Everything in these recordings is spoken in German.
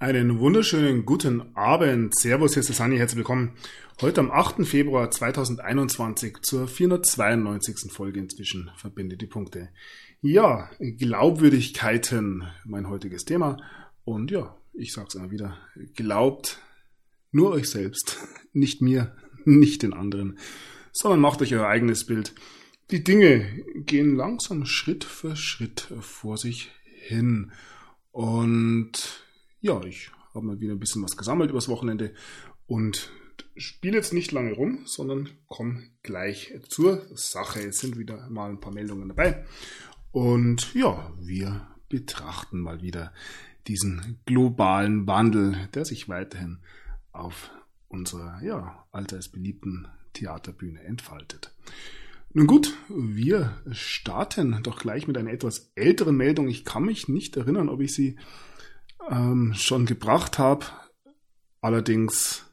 Einen wunderschönen guten Abend. Servus, hier ist der Sani, herzlich willkommen. Heute am 8. Februar 2021 zur 492. Folge inzwischen verbinde die Punkte. Ja, Glaubwürdigkeiten, mein heutiges Thema. Und ja, ich sag's immer wieder, glaubt nur euch selbst, nicht mir, nicht den anderen, sondern macht euch euer eigenes Bild. Die Dinge gehen langsam Schritt für Schritt vor sich hin. Und ja, ich habe mal wieder ein bisschen was gesammelt übers Wochenende und spiele jetzt nicht lange rum, sondern komme gleich zur Sache. Es sind wieder mal ein paar Meldungen dabei. Und ja, wir betrachten mal wieder diesen globalen Wandel, der sich weiterhin auf unserer ja, allseits beliebten Theaterbühne entfaltet. Nun gut, wir starten doch gleich mit einer etwas älteren Meldung. Ich kann mich nicht erinnern, ob ich sie ähm, schon gebracht habe. Allerdings,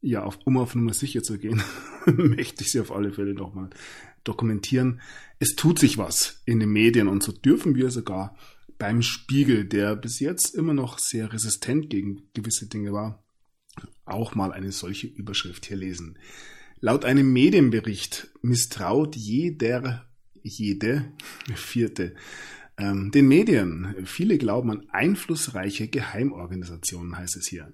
ja, auf, um auf Nummer sicher zu gehen, möchte ich sie auf alle Fälle nochmal dokumentieren. Es tut sich was in den Medien und so dürfen wir sogar beim Spiegel, der bis jetzt immer noch sehr resistent gegen gewisse Dinge war, auch mal eine solche Überschrift hier lesen. Laut einem Medienbericht misstraut jeder, jede vierte ähm, den Medien. Viele glauben an einflussreiche Geheimorganisationen, heißt es hier.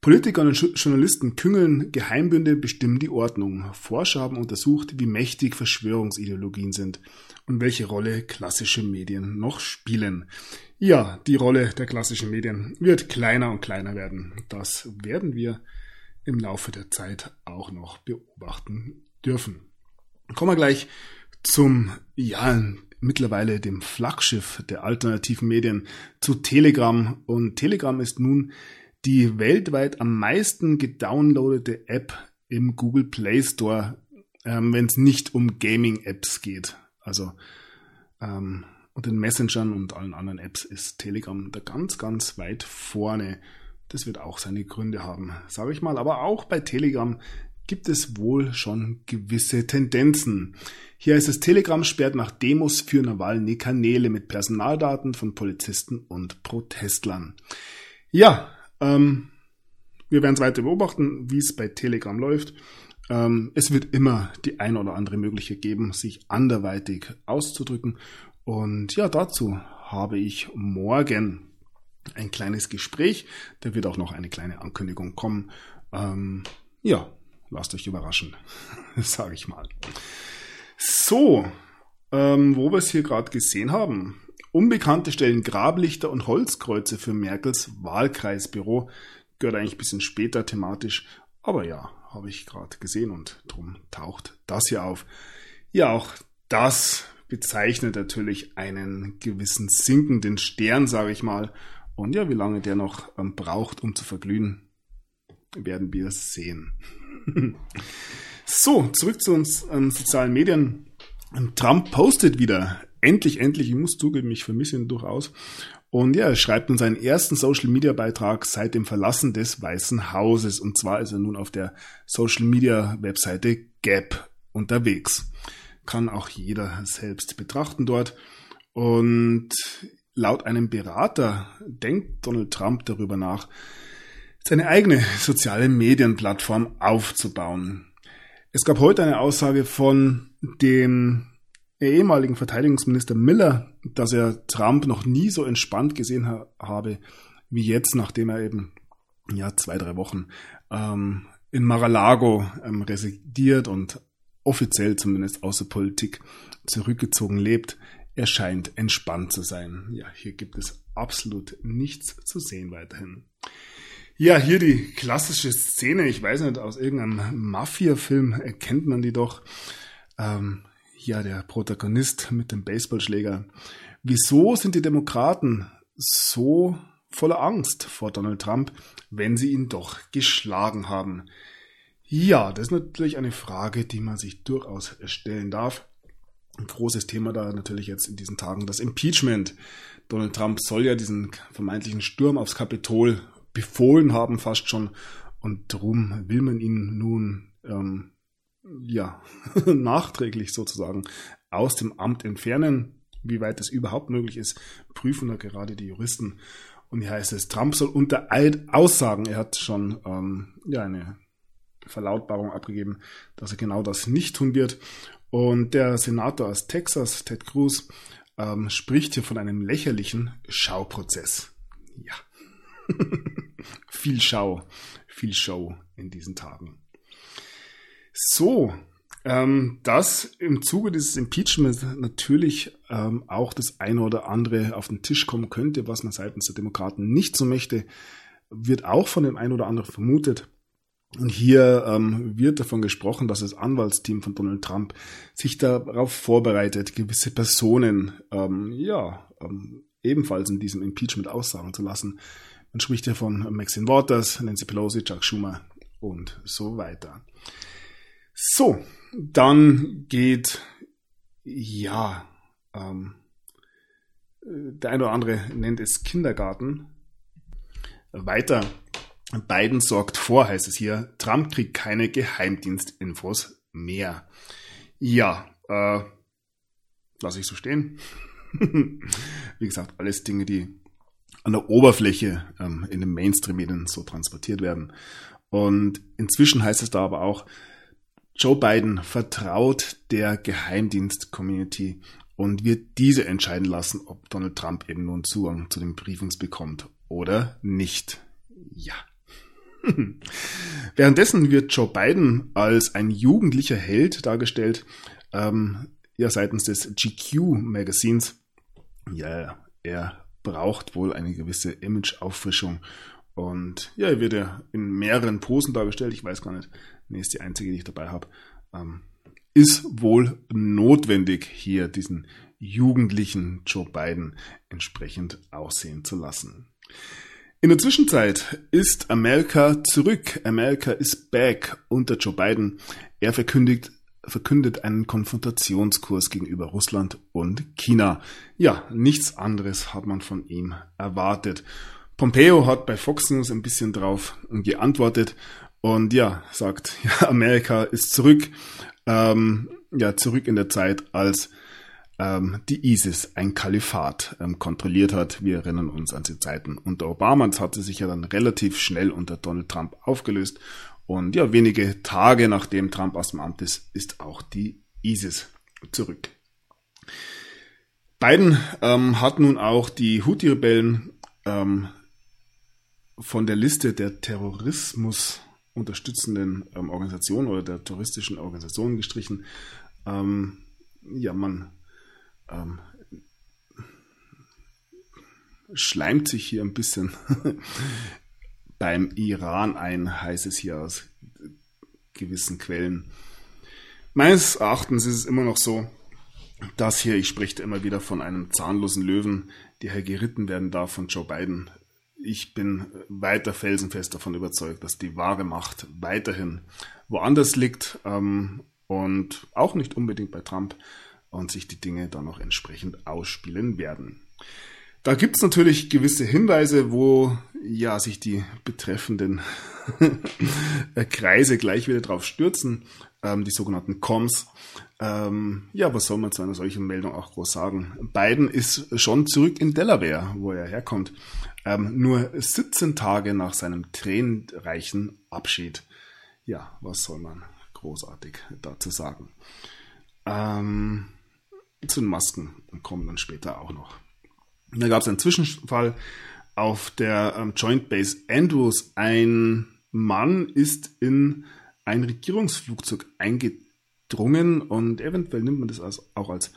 Politiker und Journalisten küngeln, Geheimbünde bestimmen die Ordnung. Forscher haben untersucht, wie mächtig Verschwörungsideologien sind und welche Rolle klassische Medien noch spielen. Ja, die Rolle der klassischen Medien wird kleiner und kleiner werden. Das werden wir im Laufe der Zeit auch noch beobachten dürfen. Kommen wir gleich zum, ja, mittlerweile dem Flaggschiff der alternativen Medien zu Telegram. Und Telegram ist nun die weltweit am meisten gedownloadete App im Google Play Store, ähm, wenn es nicht um Gaming-Apps geht. Also ähm, unter den Messengern und allen anderen Apps ist Telegram da ganz, ganz weit vorne. Das wird auch seine Gründe haben, sage ich mal. Aber auch bei Telegram gibt es wohl schon gewisse Tendenzen. Hier ist es Telegram sperrt nach Demos für Nawalny Kanäle mit Personaldaten von Polizisten und Protestlern. Ja, ähm, wir werden es weiter beobachten, wie es bei Telegram läuft. Ähm, es wird immer die ein oder andere Möglichkeit geben, sich anderweitig auszudrücken. Und ja, dazu habe ich morgen ein kleines Gespräch. Da wird auch noch eine kleine Ankündigung kommen. Ähm, ja, lasst euch überraschen, sage ich mal. So, ähm, wo wir es hier gerade gesehen haben. Unbekannte stellen Grablichter und Holzkreuze für Merkels Wahlkreisbüro. Gehört eigentlich ein bisschen später thematisch, aber ja, habe ich gerade gesehen und drum taucht das hier auf. Ja, auch das bezeichnet natürlich einen gewissen sinkenden Stern, sage ich mal. Und ja, wie lange der noch ähm, braucht, um zu verglühen, werden wir sehen. So, zurück zu uns ähm, sozialen Medien. Trump postet wieder. Endlich, endlich, ich muss zugeben, ich vermisse ihn durchaus. Und ja, er schreibt nun seinen ersten Social Media Beitrag seit dem Verlassen des Weißen Hauses. Und zwar ist er nun auf der Social Media Webseite Gap unterwegs. Kann auch jeder selbst betrachten dort. Und laut einem Berater denkt Donald Trump darüber nach, seine eigene soziale Medienplattform aufzubauen. Es gab heute eine Aussage von dem ehemaligen Verteidigungsminister Miller, dass er Trump noch nie so entspannt gesehen ha habe wie jetzt, nachdem er eben ja zwei drei Wochen ähm, in Mar-a-Lago ähm, residiert und offiziell zumindest außer Politik zurückgezogen lebt. Er scheint entspannt zu sein. Ja, hier gibt es absolut nichts zu sehen weiterhin. Ja, hier die klassische Szene, ich weiß nicht, aus irgendeinem Mafia-Film erkennt man die doch. Ähm, ja, der Protagonist mit dem Baseballschläger. Wieso sind die Demokraten so voller Angst vor Donald Trump, wenn sie ihn doch geschlagen haben? Ja, das ist natürlich eine Frage, die man sich durchaus stellen darf. Ein großes Thema da natürlich jetzt in diesen Tagen das Impeachment. Donald Trump soll ja diesen vermeintlichen Sturm aufs Kapitol befohlen haben, fast schon. Und darum will man ihn nun ähm, ja nachträglich sozusagen aus dem Amt entfernen. Wie weit das überhaupt möglich ist, prüfen da gerade die Juristen. Und hier heißt es, Trump soll unter Eid aussagen. Er hat schon ähm, ja, eine Verlautbarung abgegeben, dass er genau das nicht tun wird. Und der Senator aus Texas, Ted Cruz, ähm, spricht hier von einem lächerlichen Schauprozess. Ja. viel Schau, viel Show in diesen Tagen. So, ähm, dass im Zuge dieses Impeachments natürlich ähm, auch das eine oder andere auf den Tisch kommen könnte, was man seitens der Demokraten nicht so möchte, wird auch von dem einen oder anderen vermutet. Und hier ähm, wird davon gesprochen, dass das Anwaltsteam von Donald Trump sich darauf vorbereitet, gewisse Personen ähm, ja ähm, ebenfalls in diesem Impeachment aussagen zu lassen. Man spricht hier von Maxine Waters, Nancy Pelosi, Chuck Schumer und so weiter. So, dann geht ja ähm, der eine oder andere nennt es Kindergarten weiter Biden sorgt vor, heißt es hier. Trump kriegt keine Geheimdienstinfos mehr. Ja, äh, lasse ich so stehen. Wie gesagt, alles Dinge, die an der Oberfläche ähm, in den Mainstream-Medien so transportiert werden. Und inzwischen heißt es da aber auch, Joe Biden vertraut der Geheimdienst-Community und wird diese entscheiden lassen, ob Donald Trump eben nun Zugang zu den Briefings bekommt oder nicht. Ja. Währenddessen wird Joe Biden als ein jugendlicher Held dargestellt, ähm, ja seitens des GQ-Magazins. Ja, er braucht wohl eine gewisse Image-Auffrischung. Und ja, er wird ja in mehreren Posen dargestellt. Ich weiß gar nicht, nee, ist die einzige, die ich dabei habe. Ähm, ist wohl notwendig, hier diesen jugendlichen Joe Biden entsprechend aussehen zu lassen. In der Zwischenzeit ist Amerika zurück. Amerika ist back unter Joe Biden. Er verkündigt, verkündet einen Konfrontationskurs gegenüber Russland und China. Ja, nichts anderes hat man von ihm erwartet. Pompeo hat bei Fox News ein bisschen drauf geantwortet und ja, sagt, ja, Amerika ist zurück, ähm, ja, zurück in der Zeit, als ähm, die ISIS ein Kalifat ähm, kontrolliert hat. Wir erinnern uns an die Zeiten unter Obama. Das hatte sich ja dann relativ schnell unter Donald Trump aufgelöst. Und ja, wenige Tage nachdem Trump aus dem Amt ist, ist auch die ISIS zurück. Biden ähm, hat nun auch die Houthi-Rebellen ähm, von der Liste der Terrorismus unterstützenden ähm, Organisationen oder der terroristischen Organisationen gestrichen. Ähm, ja, man ähm, schleimt sich hier ein bisschen beim Iran ein, heißt es hier aus gewissen Quellen. Meines Erachtens ist es immer noch so, dass hier, ich spreche immer wieder von einem zahnlosen Löwen, der hier geritten werden darf von Joe Biden. Ich bin weiter felsenfest davon überzeugt, dass die wahre Macht weiterhin woanders liegt ähm, und auch nicht unbedingt bei Trump und sich die Dinge dann noch entsprechend ausspielen werden. Da gibt es natürlich gewisse Hinweise, wo ja sich die betreffenden Kreise gleich wieder drauf stürzen, ähm, die sogenannten Coms. Ähm, ja, was soll man zu einer solchen Meldung auch groß sagen? Biden ist schon zurück in Delaware, wo er herkommt, ähm, nur 17 Tage nach seinem tränenreichen Abschied. Ja, was soll man großartig dazu sagen? Ähm, zu den Masken kommen dann später auch noch. Da gab es einen Zwischenfall auf der ähm, Joint Base Andrews. Ein Mann ist in ein Regierungsflugzeug eingedrungen und eventuell nimmt man das als, auch als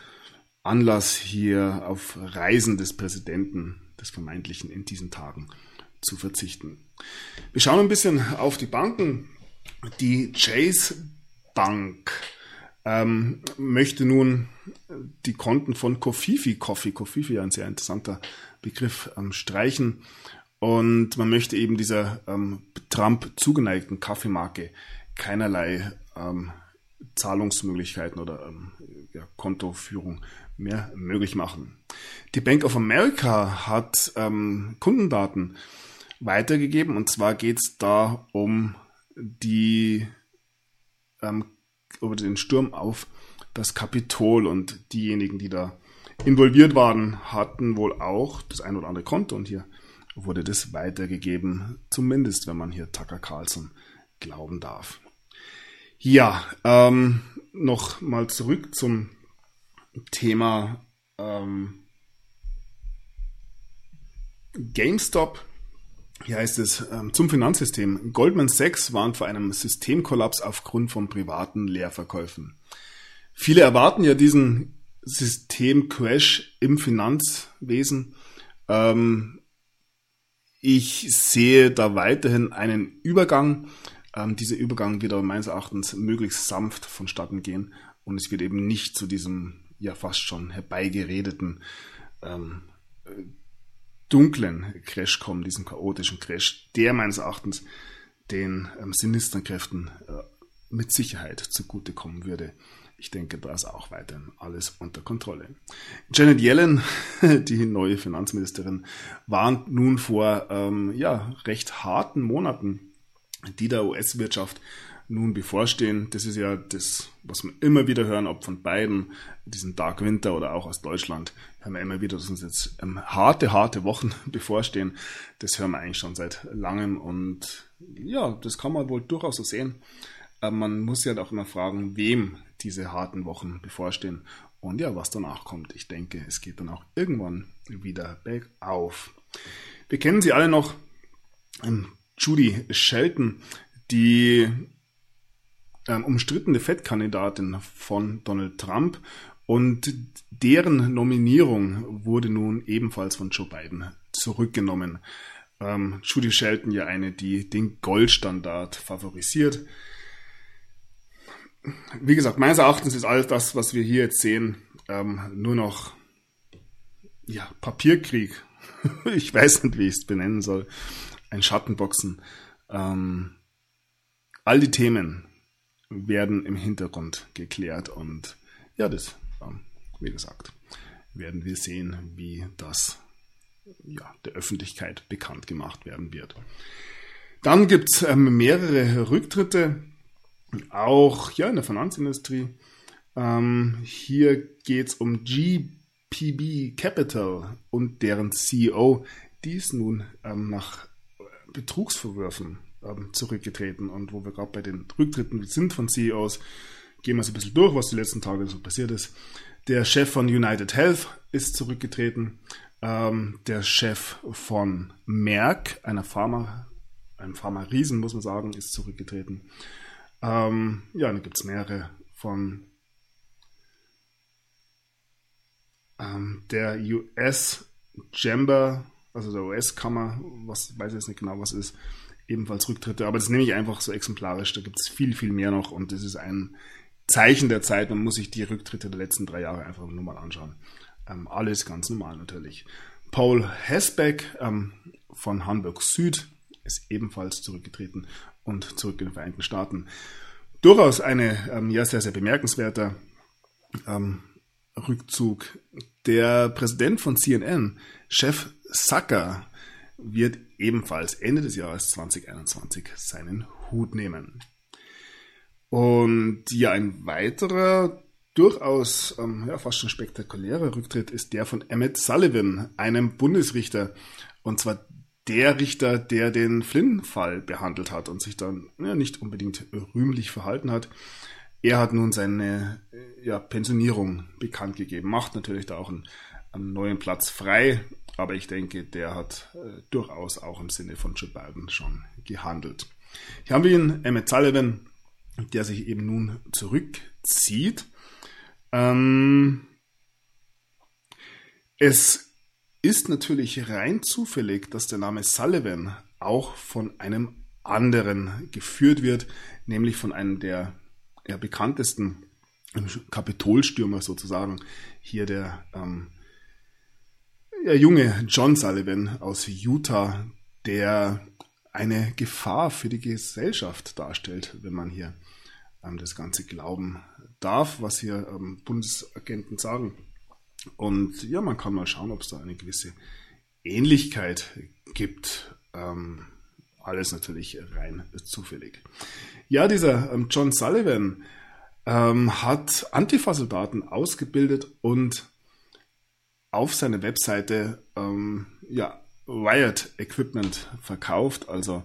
Anlass hier auf Reisen des Präsidenten, des vermeintlichen, in diesen Tagen zu verzichten. Wir schauen ein bisschen auf die Banken. Die Chase Bank ähm, möchte nun die Konten von Kofifi, Coffee, Kofifi, ein sehr interessanter Begriff, ähm, streichen. Und man möchte eben dieser ähm, Trump zugeneigten Kaffeemarke keinerlei ähm, Zahlungsmöglichkeiten oder ähm, ja, Kontoführung mehr möglich machen. Die Bank of America hat ähm, Kundendaten weitergegeben und zwar geht es da um die über den Sturm auf das Kapitol und diejenigen, die da involviert waren, hatten wohl auch das ein oder andere Konto und hier wurde das weitergegeben, zumindest wenn man hier Tucker Carlson glauben darf. Ja, ähm, noch mal zurück zum Thema ähm, GameStop. Hier heißt es ähm, zum Finanzsystem. Goldman Sachs warnt vor einem Systemkollaps aufgrund von privaten Leerverkäufen. Viele erwarten ja diesen Systemcrash im Finanzwesen. Ähm, ich sehe da weiterhin einen Übergang. Ähm, dieser Übergang wird aber meines Erachtens möglichst sanft vonstatten gehen und es wird eben nicht zu diesem ja fast schon herbeigeredeten dunklen Crash kommen, diesem chaotischen Crash, der meines Erachtens den ähm, sinisteren Kräften äh, mit Sicherheit zugutekommen würde. Ich denke, da ist auch weiterhin alles unter Kontrolle. Janet Yellen, die neue Finanzministerin, warnt nun vor ähm, ja, recht harten Monaten, die der US-Wirtschaft nun bevorstehen. Das ist ja das, was wir immer wieder hören, ob von beiden, diesen Dark Winter oder auch aus Deutschland, hören wir immer wieder, dass uns jetzt ähm, harte, harte Wochen bevorstehen. Das hören wir eigentlich schon seit langem und ja, das kann man wohl durchaus so sehen. Aber man muss ja auch immer fragen, wem diese harten Wochen bevorstehen und ja, was danach kommt. Ich denke, es geht dann auch irgendwann wieder bergauf. Wir kennen sie alle noch. Ähm, Judy Shelton, die ähm, umstrittene Fettkandidatin von Donald Trump und deren Nominierung wurde nun ebenfalls von Joe Biden zurückgenommen. Ähm, Judy Shelton ja eine, die den Goldstandard favorisiert. Wie gesagt, meines Erachtens ist alles das, was wir hier jetzt sehen, ähm, nur noch ja, Papierkrieg. ich weiß nicht, wie ich es benennen soll. Ein Schattenboxen. Ähm, all die Themen, werden im Hintergrund geklärt und ja, das, wie gesagt, werden wir sehen, wie das ja, der Öffentlichkeit bekannt gemacht werden wird. Dann gibt es ähm, mehrere Rücktritte, auch ja, in der Finanzindustrie. Ähm, hier geht es um GPB Capital und deren CEO, die ist nun ähm, nach Betrugsvorwürfen ähm, zurückgetreten. Und wo wir gerade bei den Rücktritten sind von CEOs, gehen wir so ein bisschen durch, was die letzten Tage so passiert ist. Der Chef von United Health ist zurückgetreten. Ähm, der Chef von Merck, einer Pharma, einem Pharma-Riesen, muss man sagen, ist zurückgetreten. Ähm, ja, dann gibt es mehrere von ähm, der US Chamber, also der US-Kammer, was weiß ich jetzt nicht genau, was ist, ebenfalls Rücktritte. Aber das nehme ich einfach so exemplarisch. Da gibt es viel, viel mehr noch und das ist ein Zeichen der Zeit. Man muss sich die Rücktritte der letzten drei Jahre einfach nur mal anschauen. Ähm, alles ganz normal natürlich. Paul Hesbeck ähm, von Hamburg Süd ist ebenfalls zurückgetreten und zurück in den Vereinigten Staaten. Durchaus eine ähm, ja sehr, sehr bemerkenswerter ähm, Rückzug. Der Präsident von CNN, Chef Zucker, wird ebenfalls Ende des Jahres 2021 seinen Hut nehmen. Und ja, ein weiterer durchaus ähm, ja, fast schon spektakulärer Rücktritt ist der von Emmett Sullivan, einem Bundesrichter. Und zwar der Richter, der den Flynn-Fall behandelt hat und sich dann ja, nicht unbedingt rühmlich verhalten hat. Er hat nun seine ja, Pensionierung bekannt gegeben, macht natürlich da auch einen, einen neuen Platz frei aber ich denke, der hat äh, durchaus auch im Sinne von Joe Biden schon gehandelt. Hier haben wir ihn, Emmett Sullivan, der sich eben nun zurückzieht. Ähm, es ist natürlich rein zufällig, dass der Name Sullivan auch von einem anderen geführt wird, nämlich von einem der ja, bekanntesten Kapitolstürmer sozusagen, hier der ähm, der junge John Sullivan aus Utah, der eine Gefahr für die Gesellschaft darstellt, wenn man hier ähm, das Ganze glauben darf, was hier ähm, Bundesagenten sagen. Und ja, man kann mal schauen, ob es da eine gewisse Ähnlichkeit gibt. Ähm, alles natürlich rein zufällig. Ja, dieser ähm, John Sullivan ähm, hat Antifa-Soldaten ausgebildet und auf seiner Webseite ähm, ja, Wired Equipment verkauft, also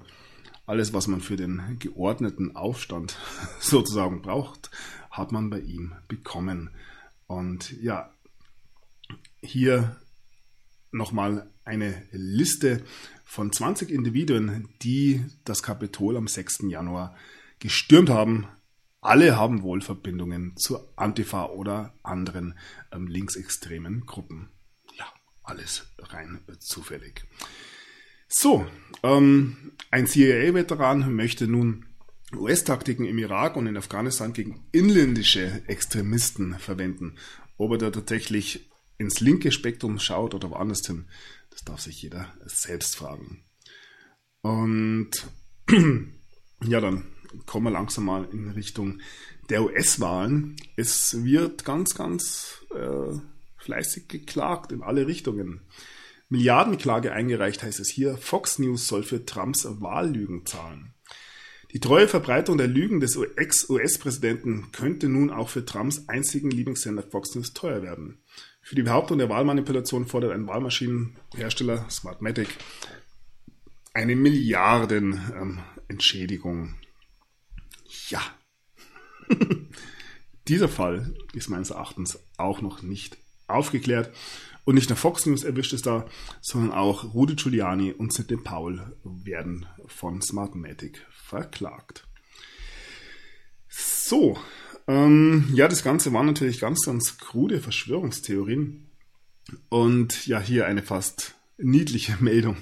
alles, was man für den geordneten Aufstand sozusagen braucht, hat man bei ihm bekommen. Und ja, hier nochmal eine Liste von 20 Individuen, die das Kapitol am 6. Januar gestürmt haben. Alle haben wohl Verbindungen zur Antifa oder anderen ähm, linksextremen Gruppen. Alles rein zufällig. So, ähm, ein CIA-Veteran möchte nun US-Taktiken im Irak und in Afghanistan gegen inländische Extremisten verwenden. Ob er da tatsächlich ins linke Spektrum schaut oder woanders hin, das darf sich jeder selbst fragen. Und ja, dann kommen wir langsam mal in Richtung der US-Wahlen. Es wird ganz, ganz äh, fleißig geklagt in alle Richtungen. Milliardenklage eingereicht, heißt es hier. Fox News soll für Trumps Wahllügen zahlen. Die treue Verbreitung der Lügen des Ex-US-Präsidenten könnte nun auch für Trumps einzigen Lieblingssender Fox News teuer werden. Für die Behauptung der Wahlmanipulation fordert ein Wahlmaschinenhersteller Smartmatic eine Milliarden ähm. Ja. Dieser Fall ist meines Erachtens auch noch nicht aufgeklärt. Und nicht nur Fox News erwischt es da, sondern auch Rudy Giuliani und Sidney Powell werden von Smartmatic verklagt. So, ähm, ja, das Ganze waren natürlich ganz, ganz krude Verschwörungstheorien. Und ja, hier eine fast niedliche Meldung.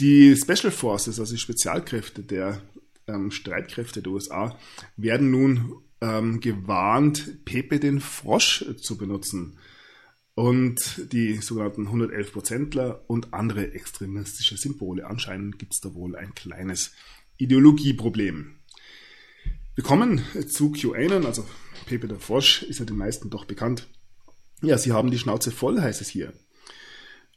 Die Special Forces, also die Spezialkräfte der ähm, Streitkräfte der USA, werden nun ähm, gewarnt, Pepe den Frosch zu benutzen und die sogenannten 111%ler und andere extremistische Symbole. Anscheinend gibt es da wohl ein kleines Ideologieproblem. Wir kommen zu QAnon, also Pepe der Frosch ist ja den meisten doch bekannt. Ja, sie haben die Schnauze voll, heißt es hier.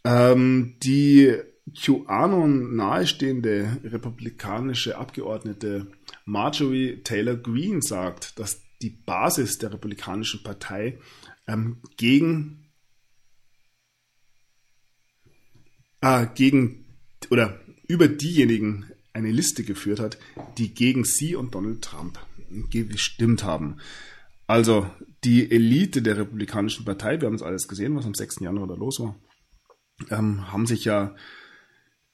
Ähm, die QAnon nahestehende republikanische Abgeordnete Marjorie Taylor Greene sagt, dass die Basis der Republikanischen Partei ähm, gegen äh, gegen oder über diejenigen eine Liste geführt hat, die gegen sie und Donald Trump gestimmt haben. Also die Elite der Republikanischen Partei, wir haben es alles gesehen, was am 6. Januar da los war, ähm, haben sich ja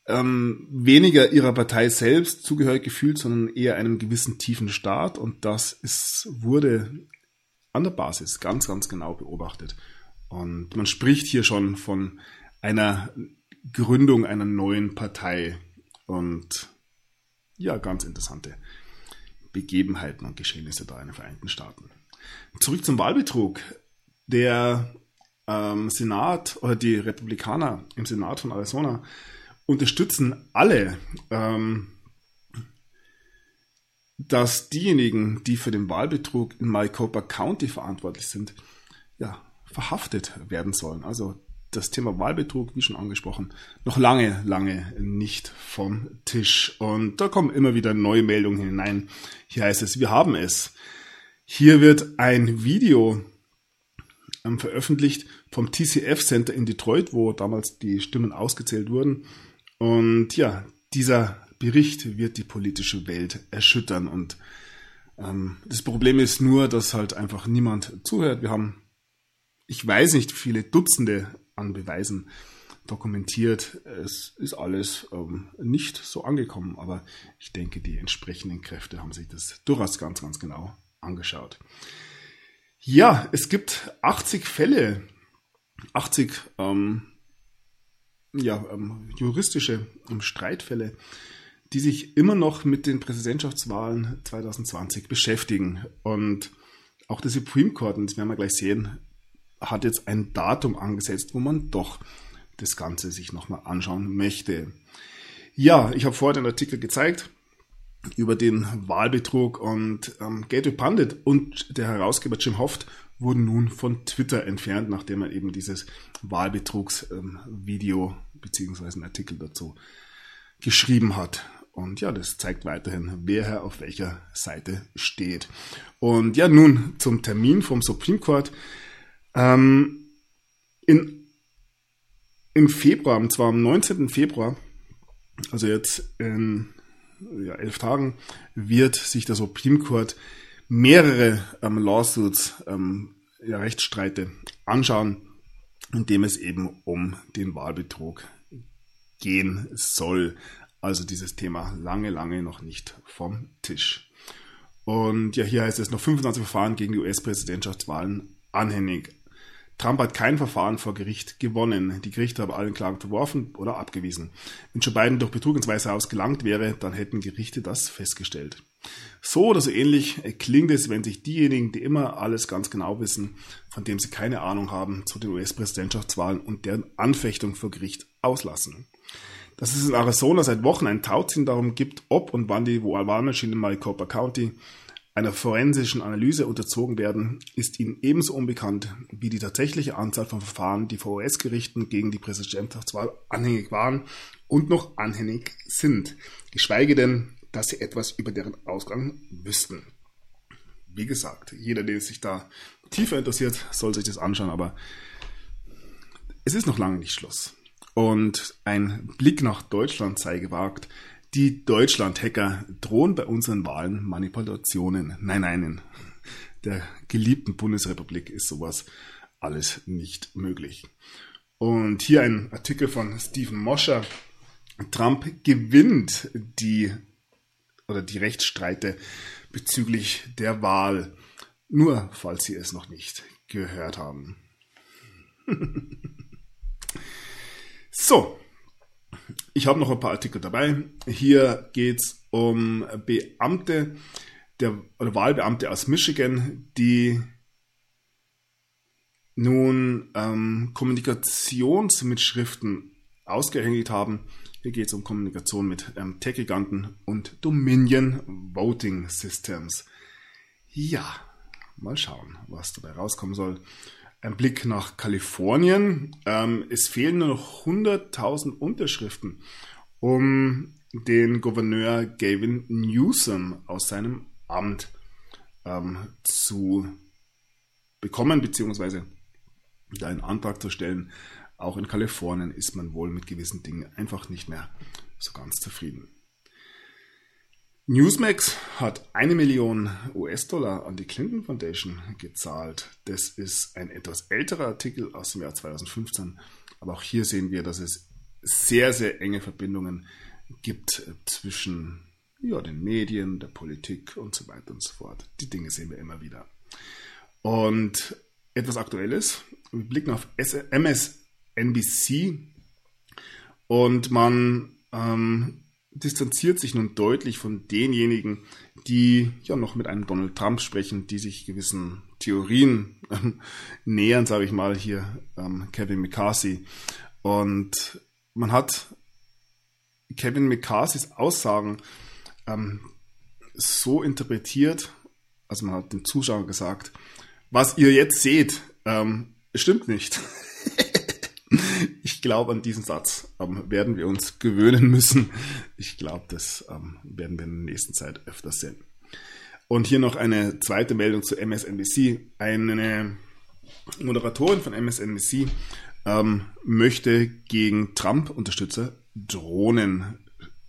ähm, weniger ihrer Partei selbst zugehörig gefühlt, sondern eher einem gewissen tiefen Staat. Und das ist, wurde an der Basis ganz, ganz genau beobachtet. Und man spricht hier schon von einer Gründung einer neuen Partei und ja, ganz interessante Begebenheiten und Geschehnisse da in den Vereinigten Staaten. Zurück zum Wahlbetrug. Der ähm, Senat oder die Republikaner im Senat von Arizona unterstützen alle, ähm, dass diejenigen, die für den Wahlbetrug in Maricopa County verantwortlich sind, ja, verhaftet werden sollen. Also das Thema Wahlbetrug, wie schon angesprochen, noch lange, lange nicht vom Tisch. Und da kommen immer wieder neue Meldungen hinein. Hier heißt es, wir haben es. Hier wird ein Video ähm, veröffentlicht vom TCF Center in Detroit, wo damals die Stimmen ausgezählt wurden. Und ja, dieser Bericht wird die politische Welt erschüttern. Und ähm, das Problem ist nur, dass halt einfach niemand zuhört. Wir haben, ich weiß nicht, viele Dutzende an Beweisen dokumentiert. Es ist alles ähm, nicht so angekommen, aber ich denke, die entsprechenden Kräfte haben sich das durchaus ganz, ganz genau angeschaut. Ja, es gibt 80 Fälle, 80 ähm, ja, ähm, juristische ähm, Streitfälle, die sich immer noch mit den Präsidentschaftswahlen 2020 beschäftigen. Und auch der Supreme Court, und das werden wir gleich sehen, hat jetzt ein Datum angesetzt, wo man doch das Ganze sich nochmal anschauen möchte. Ja, ich habe vorher den Artikel gezeigt über den Wahlbetrug und ähm, Gateway Pundit und der Herausgeber Jim Hoft wurden nun von Twitter entfernt, nachdem er eben dieses Wahlbetrugsvideo ähm, beziehungsweise einen Artikel dazu geschrieben hat. Und ja, das zeigt weiterhin, wer auf welcher Seite steht. Und ja, nun zum Termin vom Supreme Court. Ähm, in, im Februar, und zwar am 19. Februar, also jetzt in ja, elf Tagen, wird sich der Supreme Court mehrere ähm, Lawsuits, ähm, ja, Rechtsstreite anschauen, in dem es eben um den Wahlbetrug gehen soll. Also dieses Thema lange, lange noch nicht vom Tisch. Und ja, hier heißt es noch 25 Verfahren gegen die US-Präsidentschaftswahlen anhängig. Trump hat kein Verfahren vor Gericht gewonnen. Die Gerichte haben allen Klagen verworfen oder abgewiesen. Wenn Joe Biden durch Betrug ins Weiße Haus gelangt wäre, dann hätten Gerichte das festgestellt. So oder so ähnlich klingt es, wenn sich diejenigen, die immer alles ganz genau wissen, von dem sie keine Ahnung haben, zu den US-Präsidentschaftswahlen und deren Anfechtung vor Gericht auslassen. Dass es in Arizona seit Wochen ein Tauziehen darum gibt, ob und wann die Wahlmaschinen in Maricopa County einer forensischen Analyse unterzogen werden, ist ihnen ebenso unbekannt wie die tatsächliche Anzahl von Verfahren, die vor US-Gerichten gegen die Präsidentschaftswahl anhängig waren und noch anhängig sind, geschweige denn, dass sie etwas über deren Ausgang wüssten. Wie gesagt, jeder, der sich da tiefer interessiert, soll sich das anschauen, aber es ist noch lange nicht Schluss. Und ein Blick nach Deutschland sei gewagt, die Deutschland-Hacker drohen bei unseren Wahlen Manipulationen. Nein, nein, in der geliebten Bundesrepublik ist sowas alles nicht möglich. Und hier ein Artikel von Stephen Moscher. Trump gewinnt die oder die Rechtsstreite bezüglich der Wahl. Nur falls Sie es noch nicht gehört haben. so, ich habe noch ein paar Artikel dabei. Hier geht es um Beamte der, oder Wahlbeamte aus Michigan, die nun ähm, Kommunikationsmitschriften ausgehängt haben. Hier geht es um Kommunikation mit ähm, Tech-Giganten und Dominion Voting Systems. Ja, mal schauen, was dabei rauskommen soll. Ein Blick nach Kalifornien. Ähm, es fehlen nur noch 100.000 Unterschriften, um den Gouverneur Gavin Newsom aus seinem Amt ähm, zu bekommen, beziehungsweise da einen Antrag zu stellen. Auch in Kalifornien ist man wohl mit gewissen Dingen einfach nicht mehr so ganz zufrieden. Newsmax hat eine Million US-Dollar an die Clinton Foundation gezahlt. Das ist ein etwas älterer Artikel aus dem Jahr 2015. Aber auch hier sehen wir, dass es sehr, sehr enge Verbindungen gibt zwischen ja, den Medien, der Politik und so weiter und so fort. Die Dinge sehen wir immer wieder. Und etwas Aktuelles. Wir blicken auf MSNBC und man ähm, distanziert sich nun deutlich von denjenigen, die ja noch mit einem Donald Trump sprechen, die sich gewissen Theorien ähm, nähern, sage ich mal hier, ähm, Kevin McCarthy. Und man hat Kevin McCarthys Aussagen ähm, so interpretiert, also man hat den Zuschauern gesagt, was ihr jetzt seht, ähm, stimmt nicht. ich glaube, an diesen Satz ähm, werden wir uns gewöhnen müssen. Ich glaube, das ähm, werden wir in der nächsten Zeit öfter sehen. Und hier noch eine zweite Meldung zu MSNBC. Eine Moderatorin von MSNBC ähm, möchte gegen Trump-Unterstützer Drohnen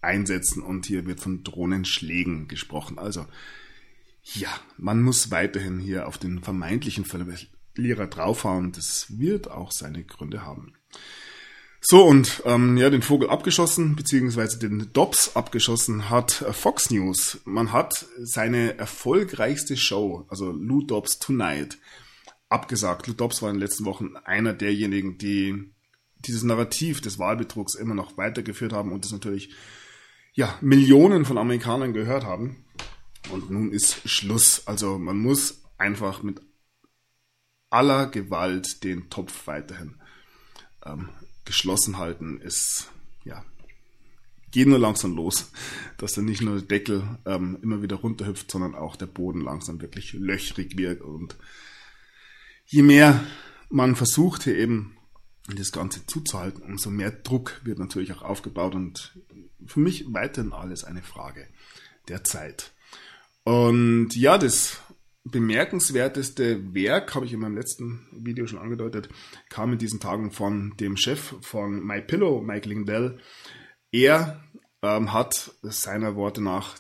einsetzen und hier wird von Drohnenschlägen gesprochen. Also ja, man muss weiterhin hier auf den vermeintlichen Verlierer draufhauen. Das wird auch seine Gründe haben. So, und ähm, ja, den Vogel abgeschossen, beziehungsweise den Dobbs abgeschossen hat äh, Fox News. Man hat seine erfolgreichste Show, also Lou Dobbs Tonight, abgesagt. Lou Dobbs war in den letzten Wochen einer derjenigen, die dieses Narrativ des Wahlbetrugs immer noch weitergeführt haben und das natürlich ja, Millionen von Amerikanern gehört haben. Und nun ist Schluss. Also man muss einfach mit aller Gewalt den Topf weiterhin ähm, geschlossen halten. Es ja, geht nur langsam los, dass dann nicht nur der Deckel ähm, immer wieder runterhüpft, sondern auch der Boden langsam wirklich löchrig wird. Und je mehr man versucht, hier eben das Ganze zuzuhalten, umso mehr Druck wird natürlich auch aufgebaut und für mich weiterhin alles eine Frage der Zeit. Und ja, das bemerkenswerteste Werk, habe ich in meinem letzten Video schon angedeutet, kam in diesen Tagen von dem Chef von MyPillow, Mike Lindell. Er ähm, hat seiner Worte nach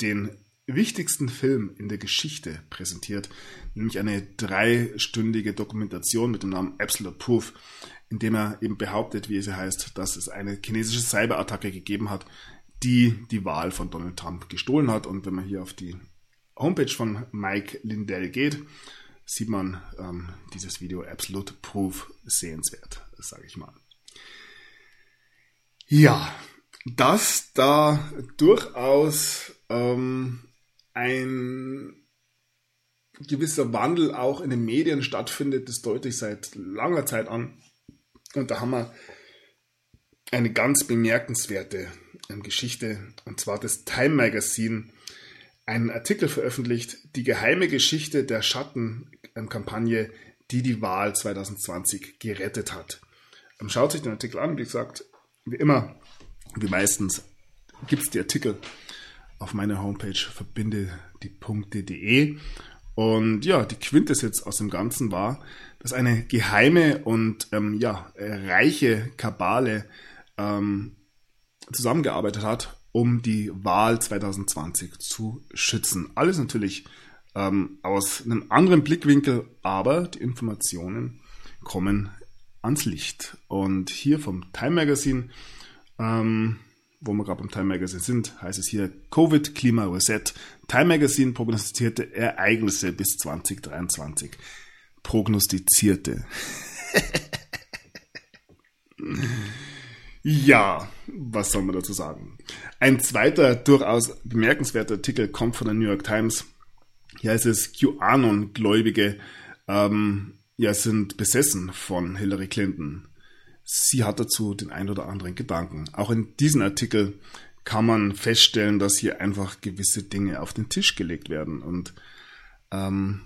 den wichtigsten Film in der Geschichte präsentiert, nämlich eine dreistündige Dokumentation mit dem Namen Absolute Proof, in dem er eben behauptet, wie es heißt, dass es eine chinesische Cyberattacke gegeben hat, die die Wahl von Donald Trump gestohlen hat. Und wenn man hier auf die Homepage von Mike Lindell geht, sieht man ähm, dieses Video Absolute Proof sehenswert, sage ich mal. Ja, dass da durchaus ähm, ein gewisser Wandel auch in den Medien stattfindet, das deute ich seit langer Zeit an. Und da haben wir eine ganz bemerkenswerte ähm, Geschichte, und zwar das Time Magazine, einen Artikel veröffentlicht, die geheime Geschichte der Schattenkampagne, die die Wahl 2020 gerettet hat. Ähm, schaut sich den Artikel an, wie gesagt, wie immer, wie meistens gibt es die Artikel auf meiner Homepage verbinde die Punkte.de. Und ja, die Quintessenz aus dem Ganzen war, dass eine geheime und ähm, ja, reiche Kabale ähm, zusammengearbeitet hat, um die Wahl 2020 zu schützen. Alles natürlich ähm, aus einem anderen Blickwinkel, aber die Informationen kommen ans Licht. Und hier vom Time Magazine ähm, wo wir gerade beim Time Magazine sind, heißt es hier Covid Klima Reset. Time Magazine prognostizierte Ereignisse bis 2023. Prognostizierte. ja, was soll man dazu sagen? Ein zweiter durchaus bemerkenswerter Artikel kommt von der New York Times. Hier heißt es QAnon-Gläubige ähm, ja, sind besessen von Hillary Clinton sie hat dazu den ein oder anderen Gedanken. Auch in diesem Artikel kann man feststellen, dass hier einfach gewisse Dinge auf den Tisch gelegt werden. Und ähm,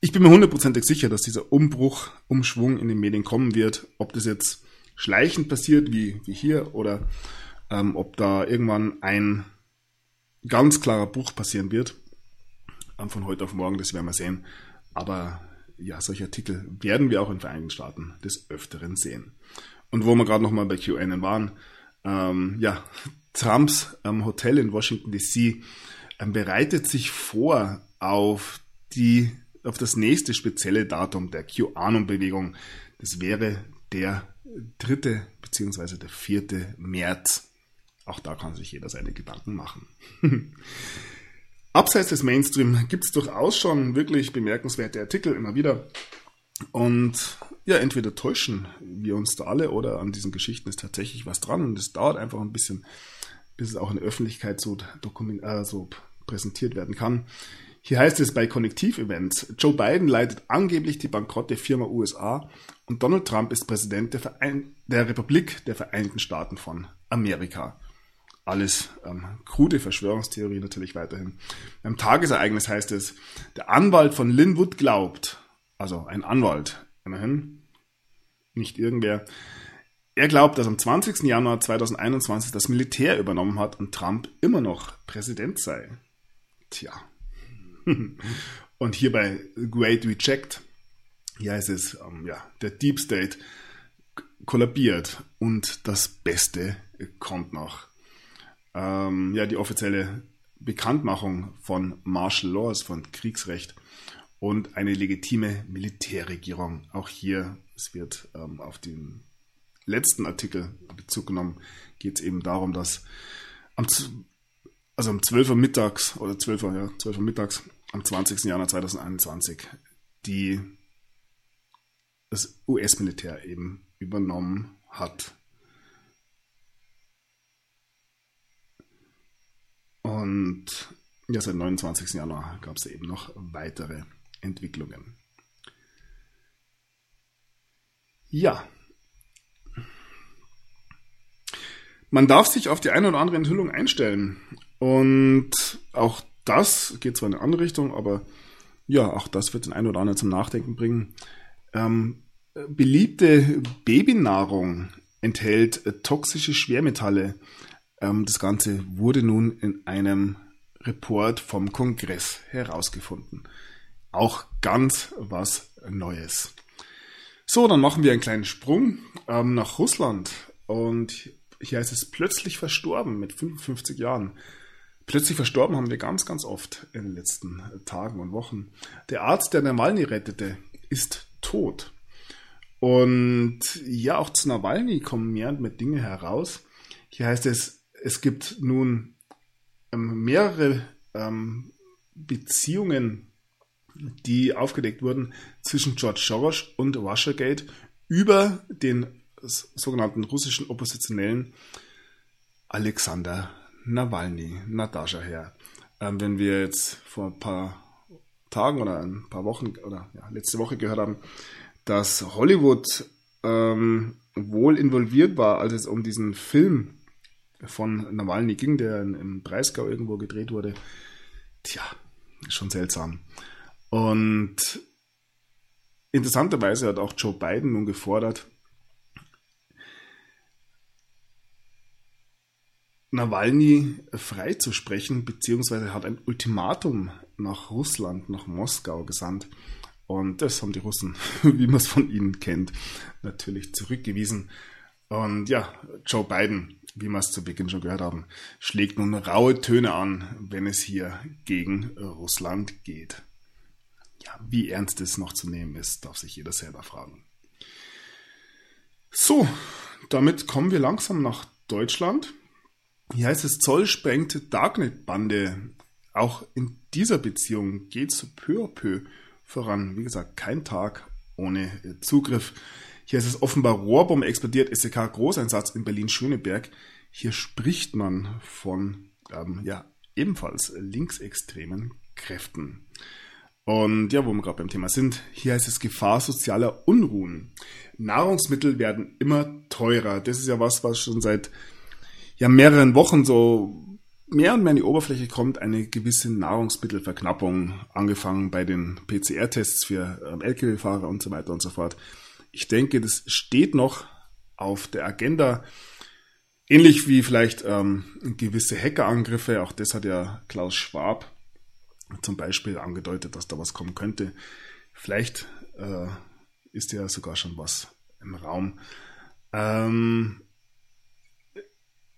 ich bin mir hundertprozentig sicher, dass dieser Umbruch, Umschwung in den Medien kommen wird. Ob das jetzt schleichend passiert, wie, wie hier, oder ähm, ob da irgendwann ein ganz klarer Bruch passieren wird. Ähm, von heute auf morgen, das werden wir sehen. Aber ja, solche Artikel werden wir auch in Vereinigten Staaten des Öfteren sehen. Und wo wir gerade nochmal bei QAnon waren, ähm, ja, Trumps ähm, Hotel in Washington DC ähm, bereitet sich vor auf die, auf das nächste spezielle Datum der QAnon-Bewegung. Das wäre der dritte beziehungsweise der vierte März. Auch da kann sich jeder seine Gedanken machen. Abseits des Mainstream gibt es durchaus schon wirklich bemerkenswerte Artikel immer wieder. Und ja, entweder täuschen wir uns da alle oder an diesen Geschichten ist tatsächlich was dran und es dauert einfach ein bisschen, bis es auch in der Öffentlichkeit so, äh, so präsentiert werden kann. Hier heißt es bei Konnektiv-Events, Joe Biden leitet angeblich die bankrotte Firma USA und Donald Trump ist Präsident der, Verein der Republik der Vereinigten Staaten von Amerika alles ähm, krude Verschwörungstheorie natürlich weiterhin. Beim Tagesereignis heißt es, der Anwalt von Linwood glaubt, also ein Anwalt, immerhin, nicht irgendwer, er glaubt, dass am 20. Januar 2021 das Militär übernommen hat und Trump immer noch Präsident sei. Tja. Und hier bei Great Reject, hier heißt es, ähm, ja, der Deep State kollabiert und das Beste kommt noch ähm, ja, die offizielle Bekanntmachung von Martial Laws, von Kriegsrecht und eine legitime Militärregierung. Auch hier, es wird ähm, auf den letzten Artikel Bezug genommen, geht es eben darum, dass am, also um 12 Uhr mittags oder 12 Uhr, ja, 12 Uhr mittags am 20. Januar 2021 die, das US-Militär eben übernommen hat. Und ja, seit 29. Januar gab es eben noch weitere Entwicklungen. Ja. Man darf sich auf die eine oder andere Enthüllung einstellen. Und auch das geht zwar in eine andere Richtung, aber ja, auch das wird den einen oder anderen zum Nachdenken bringen. Ähm, beliebte Babynahrung enthält toxische Schwermetalle, ähm, das Ganze wurde nun in einem Report vom Kongress herausgefunden. Auch ganz was Neues. So, dann machen wir einen kleinen Sprung ähm, nach Russland. Und hier heißt es plötzlich verstorben mit 55 Jahren. Plötzlich verstorben haben wir ganz, ganz oft in den letzten Tagen und Wochen. Der Arzt, der Nawalny rettete, ist tot. Und ja, auch zu Nawalny kommen mehr und mehr Dinge heraus. Hier heißt es, es gibt nun ähm, mehrere ähm, Beziehungen, die aufgedeckt wurden zwischen George Soros und Russiagate über den sogenannten russischen Oppositionellen Alexander Nawalny, Natascha her. Ähm, wenn wir jetzt vor ein paar Tagen oder ein paar Wochen oder ja, letzte Woche gehört haben, dass Hollywood ähm, wohl involviert war, als es um diesen Film von Nawalny ging, der im Breisgau irgendwo gedreht wurde. Tja, schon seltsam. Und interessanterweise hat auch Joe Biden nun gefordert, Nawalny freizusprechen, beziehungsweise hat ein Ultimatum nach Russland, nach Moskau gesandt. Und das haben die Russen, wie man es von ihnen kennt, natürlich zurückgewiesen. Und ja, Joe Biden, wie wir es zu Beginn schon gehört haben, schlägt nun raue Töne an, wenn es hier gegen Russland geht. Ja, wie ernst es noch zu nehmen ist, darf sich jeder selber fragen. So, damit kommen wir langsam nach Deutschland. Hier heißt es, Zoll sprengt Darknet-Bande. Auch in dieser Beziehung geht es peu à peu voran. Wie gesagt, kein Tag ohne Zugriff. Hier ist es offenbar Rohrbombe explodiert, SEK Großeinsatz in Berlin-Schöneberg. Hier spricht man von ähm, ja, ebenfalls linksextremen Kräften. Und ja, wo wir gerade beim Thema sind, hier heißt es Gefahr sozialer Unruhen. Nahrungsmittel werden immer teurer. Das ist ja was, was schon seit ja mehreren Wochen so mehr und mehr an die Oberfläche kommt, eine gewisse Nahrungsmittelverknappung, angefangen bei den PCR-Tests für ähm, Lkw-Fahrer und so weiter und so fort. Ich denke, das steht noch auf der Agenda. Ähnlich wie vielleicht ähm, gewisse Hackerangriffe, auch das hat ja Klaus Schwab zum Beispiel angedeutet, dass da was kommen könnte. Vielleicht äh, ist ja sogar schon was im Raum. Ähm,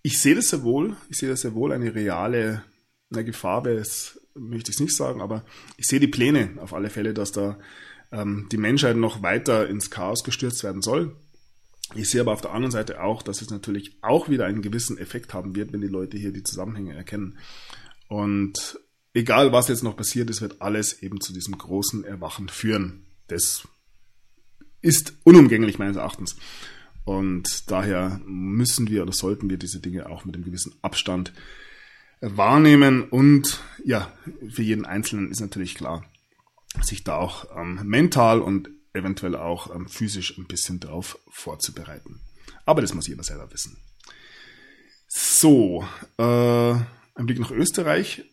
ich sehe das sehr wohl, ich sehe das sehr wohl eine reale eine Gefahr, das möchte ich nicht sagen, aber ich sehe die Pläne auf alle Fälle, dass da ähm, die Menschheit noch weiter ins Chaos gestürzt werden soll. Ich sehe aber auf der anderen Seite auch, dass es natürlich auch wieder einen gewissen Effekt haben wird, wenn die Leute hier die Zusammenhänge erkennen. Und egal was jetzt noch passiert, es wird alles eben zu diesem großen Erwachen führen. Das ist unumgänglich meines Erachtens. Und daher müssen wir oder sollten wir diese Dinge auch mit einem gewissen Abstand wahrnehmen. Und ja, für jeden Einzelnen ist natürlich klar, sich da auch ähm, mental und eventuell auch ähm, physisch ein bisschen drauf vorzubereiten. Aber das muss jeder selber wissen. So, äh, ein Blick nach Österreich.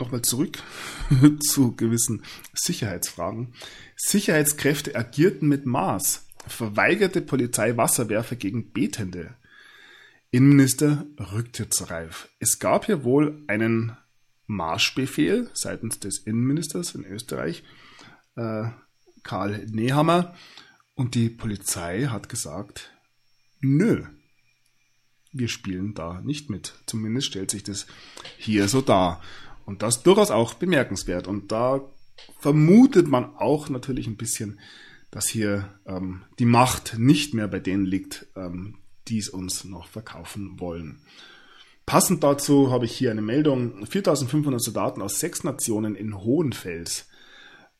Nochmal zurück zu gewissen Sicherheitsfragen. Sicherheitskräfte agierten mit Maß verweigerte Polizei Wasserwerfer gegen Betende. Innenminister rücktrittsreif. Es gab hier wohl einen Marschbefehl seitens des Innenministers in Österreich, äh, Karl Nehammer, und die Polizei hat gesagt, nö, wir spielen da nicht mit. Zumindest stellt sich das hier so dar. Und das durchaus auch bemerkenswert. Und da vermutet man auch natürlich ein bisschen, dass hier ähm, die Macht nicht mehr bei denen liegt, ähm, die es uns noch verkaufen wollen. Passend dazu habe ich hier eine Meldung. 4500 Soldaten aus sechs Nationen in Hohenfels.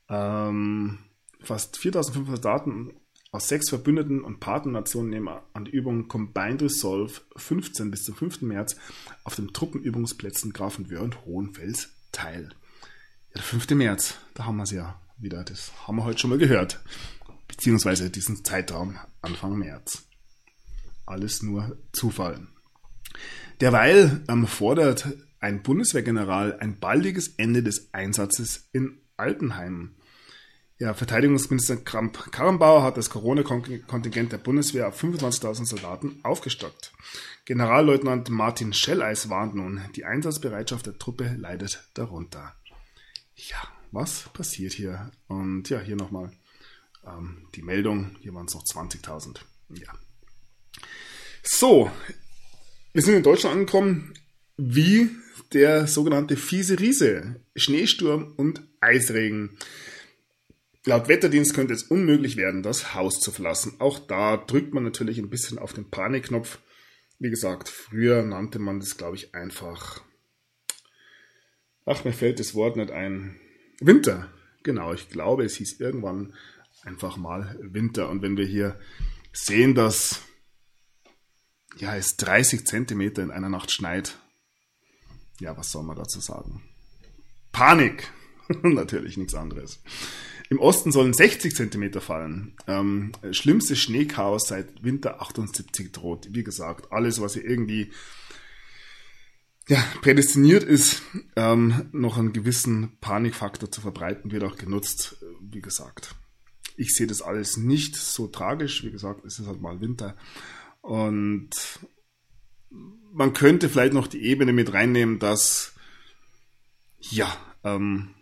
Ähm, fast 4500 Soldaten aus sechs Verbündeten und Partnernationen nehmen an der Übung Combined Resolve 15 bis zum 5. März auf den Truppenübungsplätzen Grafenwöhr und Hohenfels teil. Ja, der 5. März, da haben wir es ja wieder. Das haben wir heute schon mal gehört beziehungsweise diesen Zeitraum Anfang März. Alles nur Zufall. Derweil ähm, fordert ein Bundeswehrgeneral ein baldiges Ende des Einsatzes in Altenheim. Ja, Verteidigungsminister Kramp-Karrenbauer hat das Corona-Kontingent der Bundeswehr auf 25.000 Soldaten aufgestockt. Generalleutnant Martin Schelleis warnt nun, die Einsatzbereitschaft der Truppe leidet darunter. Ja, was passiert hier? Und ja, hier nochmal ähm, die Meldung. Hier waren es noch 20.000. Ja. So, wir sind in Deutschland angekommen. Wie der sogenannte fiese Riese, Schneesturm und Eisregen. Laut Wetterdienst könnte es unmöglich werden, das Haus zu verlassen. Auch da drückt man natürlich ein bisschen auf den Panikknopf. Wie gesagt, früher nannte man das, glaube ich, einfach. Ach, mir fällt das Wort nicht ein. Winter. Genau, ich glaube, es hieß irgendwann einfach mal Winter. Und wenn wir hier sehen, dass ja, es 30 Zentimeter in einer Nacht schneit, ja, was soll man dazu sagen? Panik! Natürlich nichts anderes. Im Osten sollen 60 Zentimeter fallen. Ähm, schlimmstes Schneechaos seit Winter 78 droht. Wie gesagt, alles, was hier irgendwie ja, prädestiniert ist, ähm, noch einen gewissen Panikfaktor zu verbreiten, wird auch genutzt. Wie gesagt, ich sehe das alles nicht so tragisch. Wie gesagt, es ist halt mal Winter. Und man könnte vielleicht noch die Ebene mit reinnehmen, dass ja, ähm,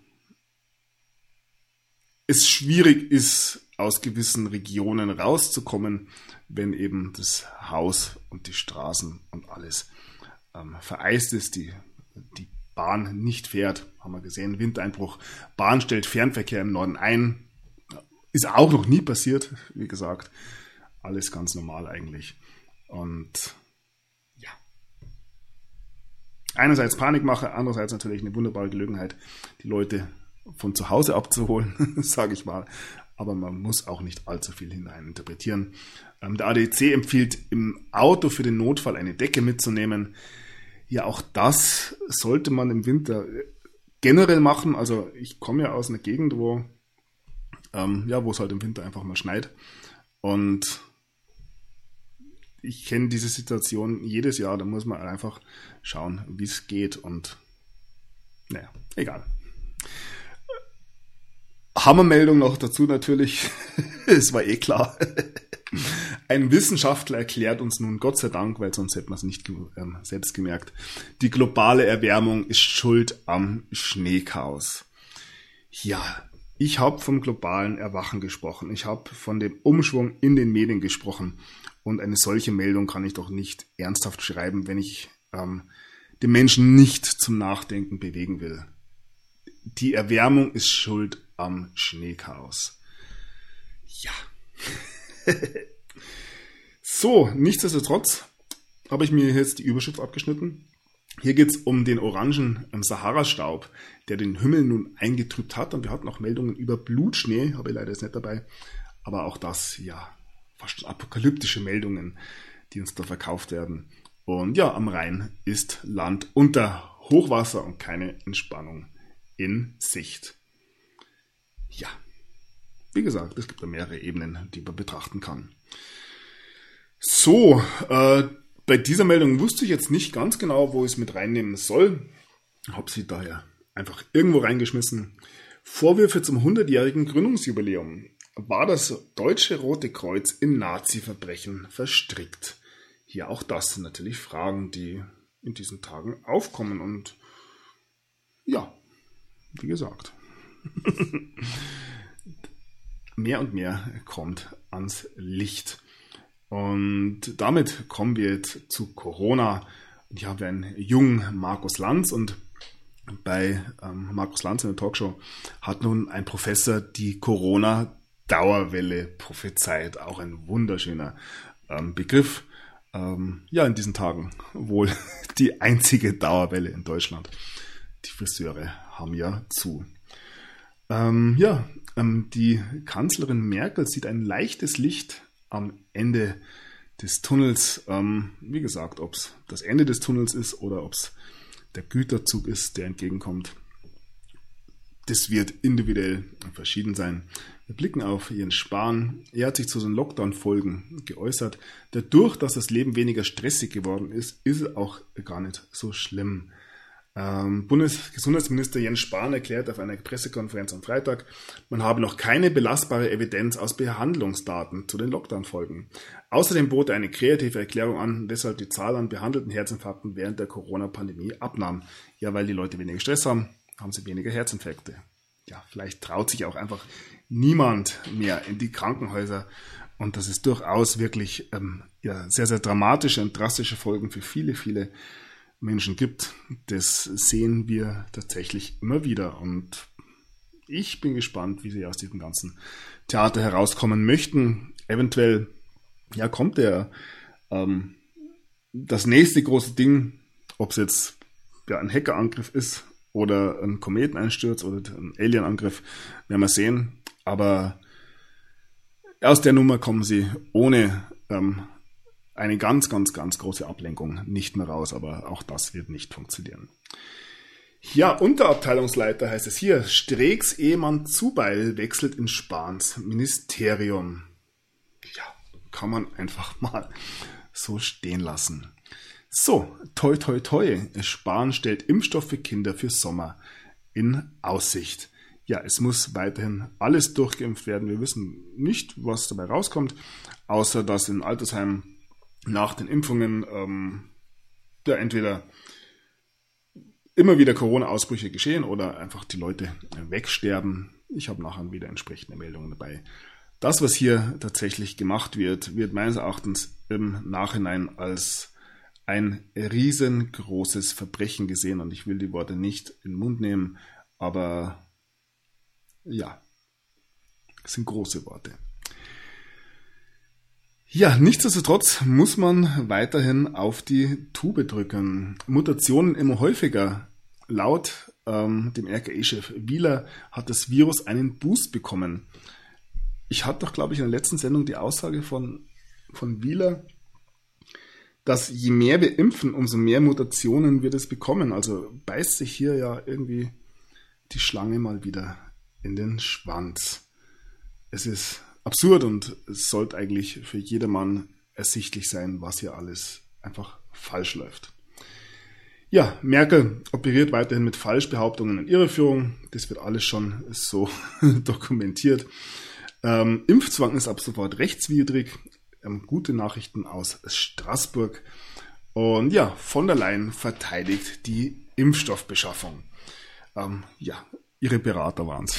es schwierig ist, aus gewissen Regionen rauszukommen, wenn eben das Haus und die Straßen und alles ähm, vereist ist, die, die Bahn nicht fährt. Haben wir gesehen, Windeinbruch. Bahn stellt Fernverkehr im Norden ein. Ist auch noch nie passiert, wie gesagt. Alles ganz normal eigentlich. Und ja. Einerseits Panikmache, andererseits natürlich eine wunderbare Gelegenheit, die Leute von zu Hause abzuholen, sage ich mal. Aber man muss auch nicht allzu viel hineininterpretieren. Ähm, der ADC empfiehlt im Auto für den Notfall eine Decke mitzunehmen. Ja, auch das sollte man im Winter äh, generell machen. Also ich komme ja aus einer Gegend, wo ähm, ja, wo es halt im Winter einfach mal schneit. Und ich kenne diese Situation jedes Jahr. Da muss man einfach schauen, wie es geht. Und naja, egal. Hammermeldung noch dazu natürlich. es war eh klar. Ein Wissenschaftler erklärt uns nun, Gott sei Dank, weil sonst hätten wir es nicht ähm, selbst gemerkt, die globale Erwärmung ist schuld am Schneechaos. Ja, ich habe vom globalen Erwachen gesprochen. Ich habe von dem Umschwung in den Medien gesprochen. Und eine solche Meldung kann ich doch nicht ernsthaft schreiben, wenn ich ähm, den Menschen nicht zum Nachdenken bewegen will. Die Erwärmung ist schuld am Schneechaos. Ja. so, nichtsdestotrotz habe ich mir jetzt die Überschrift abgeschnitten. Hier geht es um den orangen Sahara-Staub, der den Himmel nun eingetrübt hat. Und wir hatten auch Meldungen über Blutschnee, habe ich leider jetzt nicht dabei. Aber auch das, ja, fast apokalyptische Meldungen, die uns da verkauft werden. Und ja, am Rhein ist Land unter Hochwasser und keine Entspannung in Sicht. Ja, wie gesagt, es gibt da mehrere Ebenen, die man betrachten kann. So, äh, bei dieser Meldung wusste ich jetzt nicht ganz genau, wo ich es mit reinnehmen soll. Habe sie daher einfach irgendwo reingeschmissen. Vorwürfe zum 100-jährigen Gründungsjubiläum. War das Deutsche Rote Kreuz in Nazi-Verbrechen verstrickt? Hier auch das sind natürlich Fragen, die in diesen Tagen aufkommen und ja, wie gesagt. mehr und mehr kommt ans Licht. Und damit kommen wir jetzt zu Corona. Ich habe einen jungen Markus Lanz und bei ähm, Markus Lanz in der Talkshow hat nun ein Professor die Corona-Dauerwelle prophezeit. Auch ein wunderschöner ähm, Begriff. Ähm, ja, in diesen Tagen wohl die einzige Dauerwelle in Deutschland. Die Friseure haben ja zu. Ähm, ja, ähm, die Kanzlerin Merkel sieht ein leichtes Licht am Ende des Tunnels. Ähm, wie gesagt, ob es das Ende des Tunnels ist oder ob es der Güterzug ist, der entgegenkommt. Das wird individuell verschieden sein. Wir blicken auf Jens Spahn. Er hat sich zu den Lockdown-Folgen geäußert. Dadurch, dass das Leben weniger stressig geworden ist, ist es auch gar nicht so schlimm. Ähm, Bundesgesundheitsminister Jens Spahn erklärt auf einer Pressekonferenz am Freitag, man habe noch keine belastbare Evidenz aus Behandlungsdaten zu den Lockdown-Folgen. Außerdem bot er eine kreative Erklärung an, weshalb die Zahl an behandelten Herzinfarkten während der Corona-Pandemie abnahm. Ja, weil die Leute weniger Stress haben, haben sie weniger Herzinfekte. Ja, vielleicht traut sich auch einfach niemand mehr in die Krankenhäuser. Und das ist durchaus wirklich ähm, ja, sehr, sehr dramatische und drastische Folgen für viele, viele Menschen gibt, das sehen wir tatsächlich immer wieder. Und ich bin gespannt, wie sie aus diesem ganzen Theater herauskommen möchten. Eventuell, ja, kommt der ähm, das nächste große Ding, ob es jetzt ja, ein Hackerangriff ist oder ein Kometeneinsturz oder ein Alienangriff, werden wir sehen. Aber aus der Nummer kommen sie ohne ähm, eine ganz, ganz, ganz große Ablenkung nicht mehr raus, aber auch das wird nicht funktionieren. Ja, Unterabteilungsleiter heißt es hier. Streeks Ehemann Zubeil wechselt in Spahns Ministerium. Ja, kann man einfach mal so stehen lassen. So, toi toi toi. Spahn stellt Impfstoff für Kinder für Sommer in Aussicht. Ja, es muss weiterhin alles durchgeimpft werden. Wir wissen nicht, was dabei rauskommt, außer dass in Altersheimen nach den Impfungen ähm, ja, entweder immer wieder Corona-Ausbrüche geschehen oder einfach die Leute wegsterben. Ich habe nachher wieder entsprechende Meldungen dabei. Das, was hier tatsächlich gemacht wird, wird meines Erachtens im Nachhinein als ein riesengroßes Verbrechen gesehen und ich will die Worte nicht in den Mund nehmen, aber ja, es sind große Worte. Ja, nichtsdestotrotz muss man weiterhin auf die Tube drücken. Mutationen immer häufiger. Laut ähm, dem RKE-Chef Wieler hat das Virus einen Boost bekommen. Ich hatte doch, glaube ich, in der letzten Sendung die Aussage von, von Wieler, dass je mehr wir impfen, umso mehr Mutationen wird es bekommen. Also beißt sich hier ja irgendwie die Schlange mal wieder in den Schwanz. Es ist absurd und es sollte eigentlich für jedermann ersichtlich sein, was hier alles einfach falsch läuft. Ja, Merkel operiert weiterhin mit Falschbehauptungen und Irreführung. Das wird alles schon so dokumentiert. Ähm, Impfzwang ist ab sofort rechtswidrig. Ähm, gute Nachrichten aus Straßburg. Und ja, von der Leyen verteidigt die Impfstoffbeschaffung. Ähm, ja, ihre Berater waren's.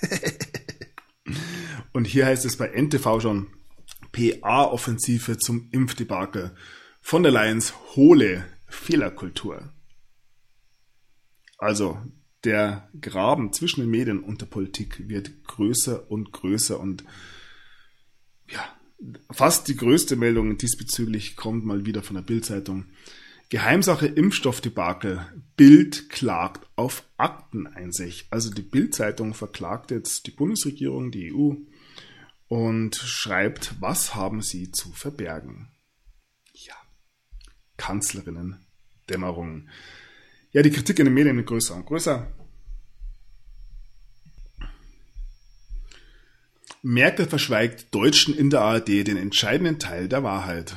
Und hier heißt es bei NTV schon PA-Offensive zum Impfdebakel. Von der Lions hohle Fehlerkultur. Also der Graben zwischen den Medien und der Politik wird größer und größer und ja, fast die größte Meldung diesbezüglich kommt mal wieder von der Bildzeitung. Geheimsache Impfstoffdebakel. Bild klagt auf Akteneinsicht. Also die Bildzeitung verklagt jetzt die Bundesregierung, die EU und schreibt, was haben sie zu verbergen? Ja, Kanzlerinnen Dämmerung. Ja, die Kritik in den Medien wird größer und größer. Merkel verschweigt Deutschen in der ARD den entscheidenden Teil der Wahrheit.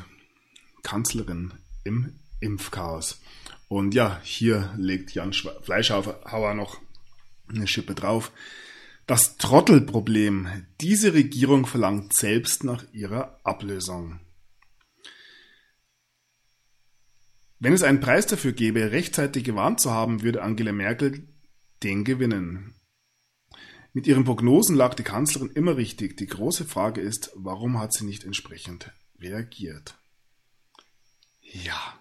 Kanzlerin im Impfchaos. Und ja, hier legt Jan Fleischhauer noch eine Schippe drauf. Das Trottelproblem. Diese Regierung verlangt selbst nach ihrer Ablösung. Wenn es einen Preis dafür gäbe, rechtzeitig gewarnt zu haben, würde Angela Merkel den gewinnen. Mit ihren Prognosen lag die Kanzlerin immer richtig. Die große Frage ist, warum hat sie nicht entsprechend reagiert? Ja.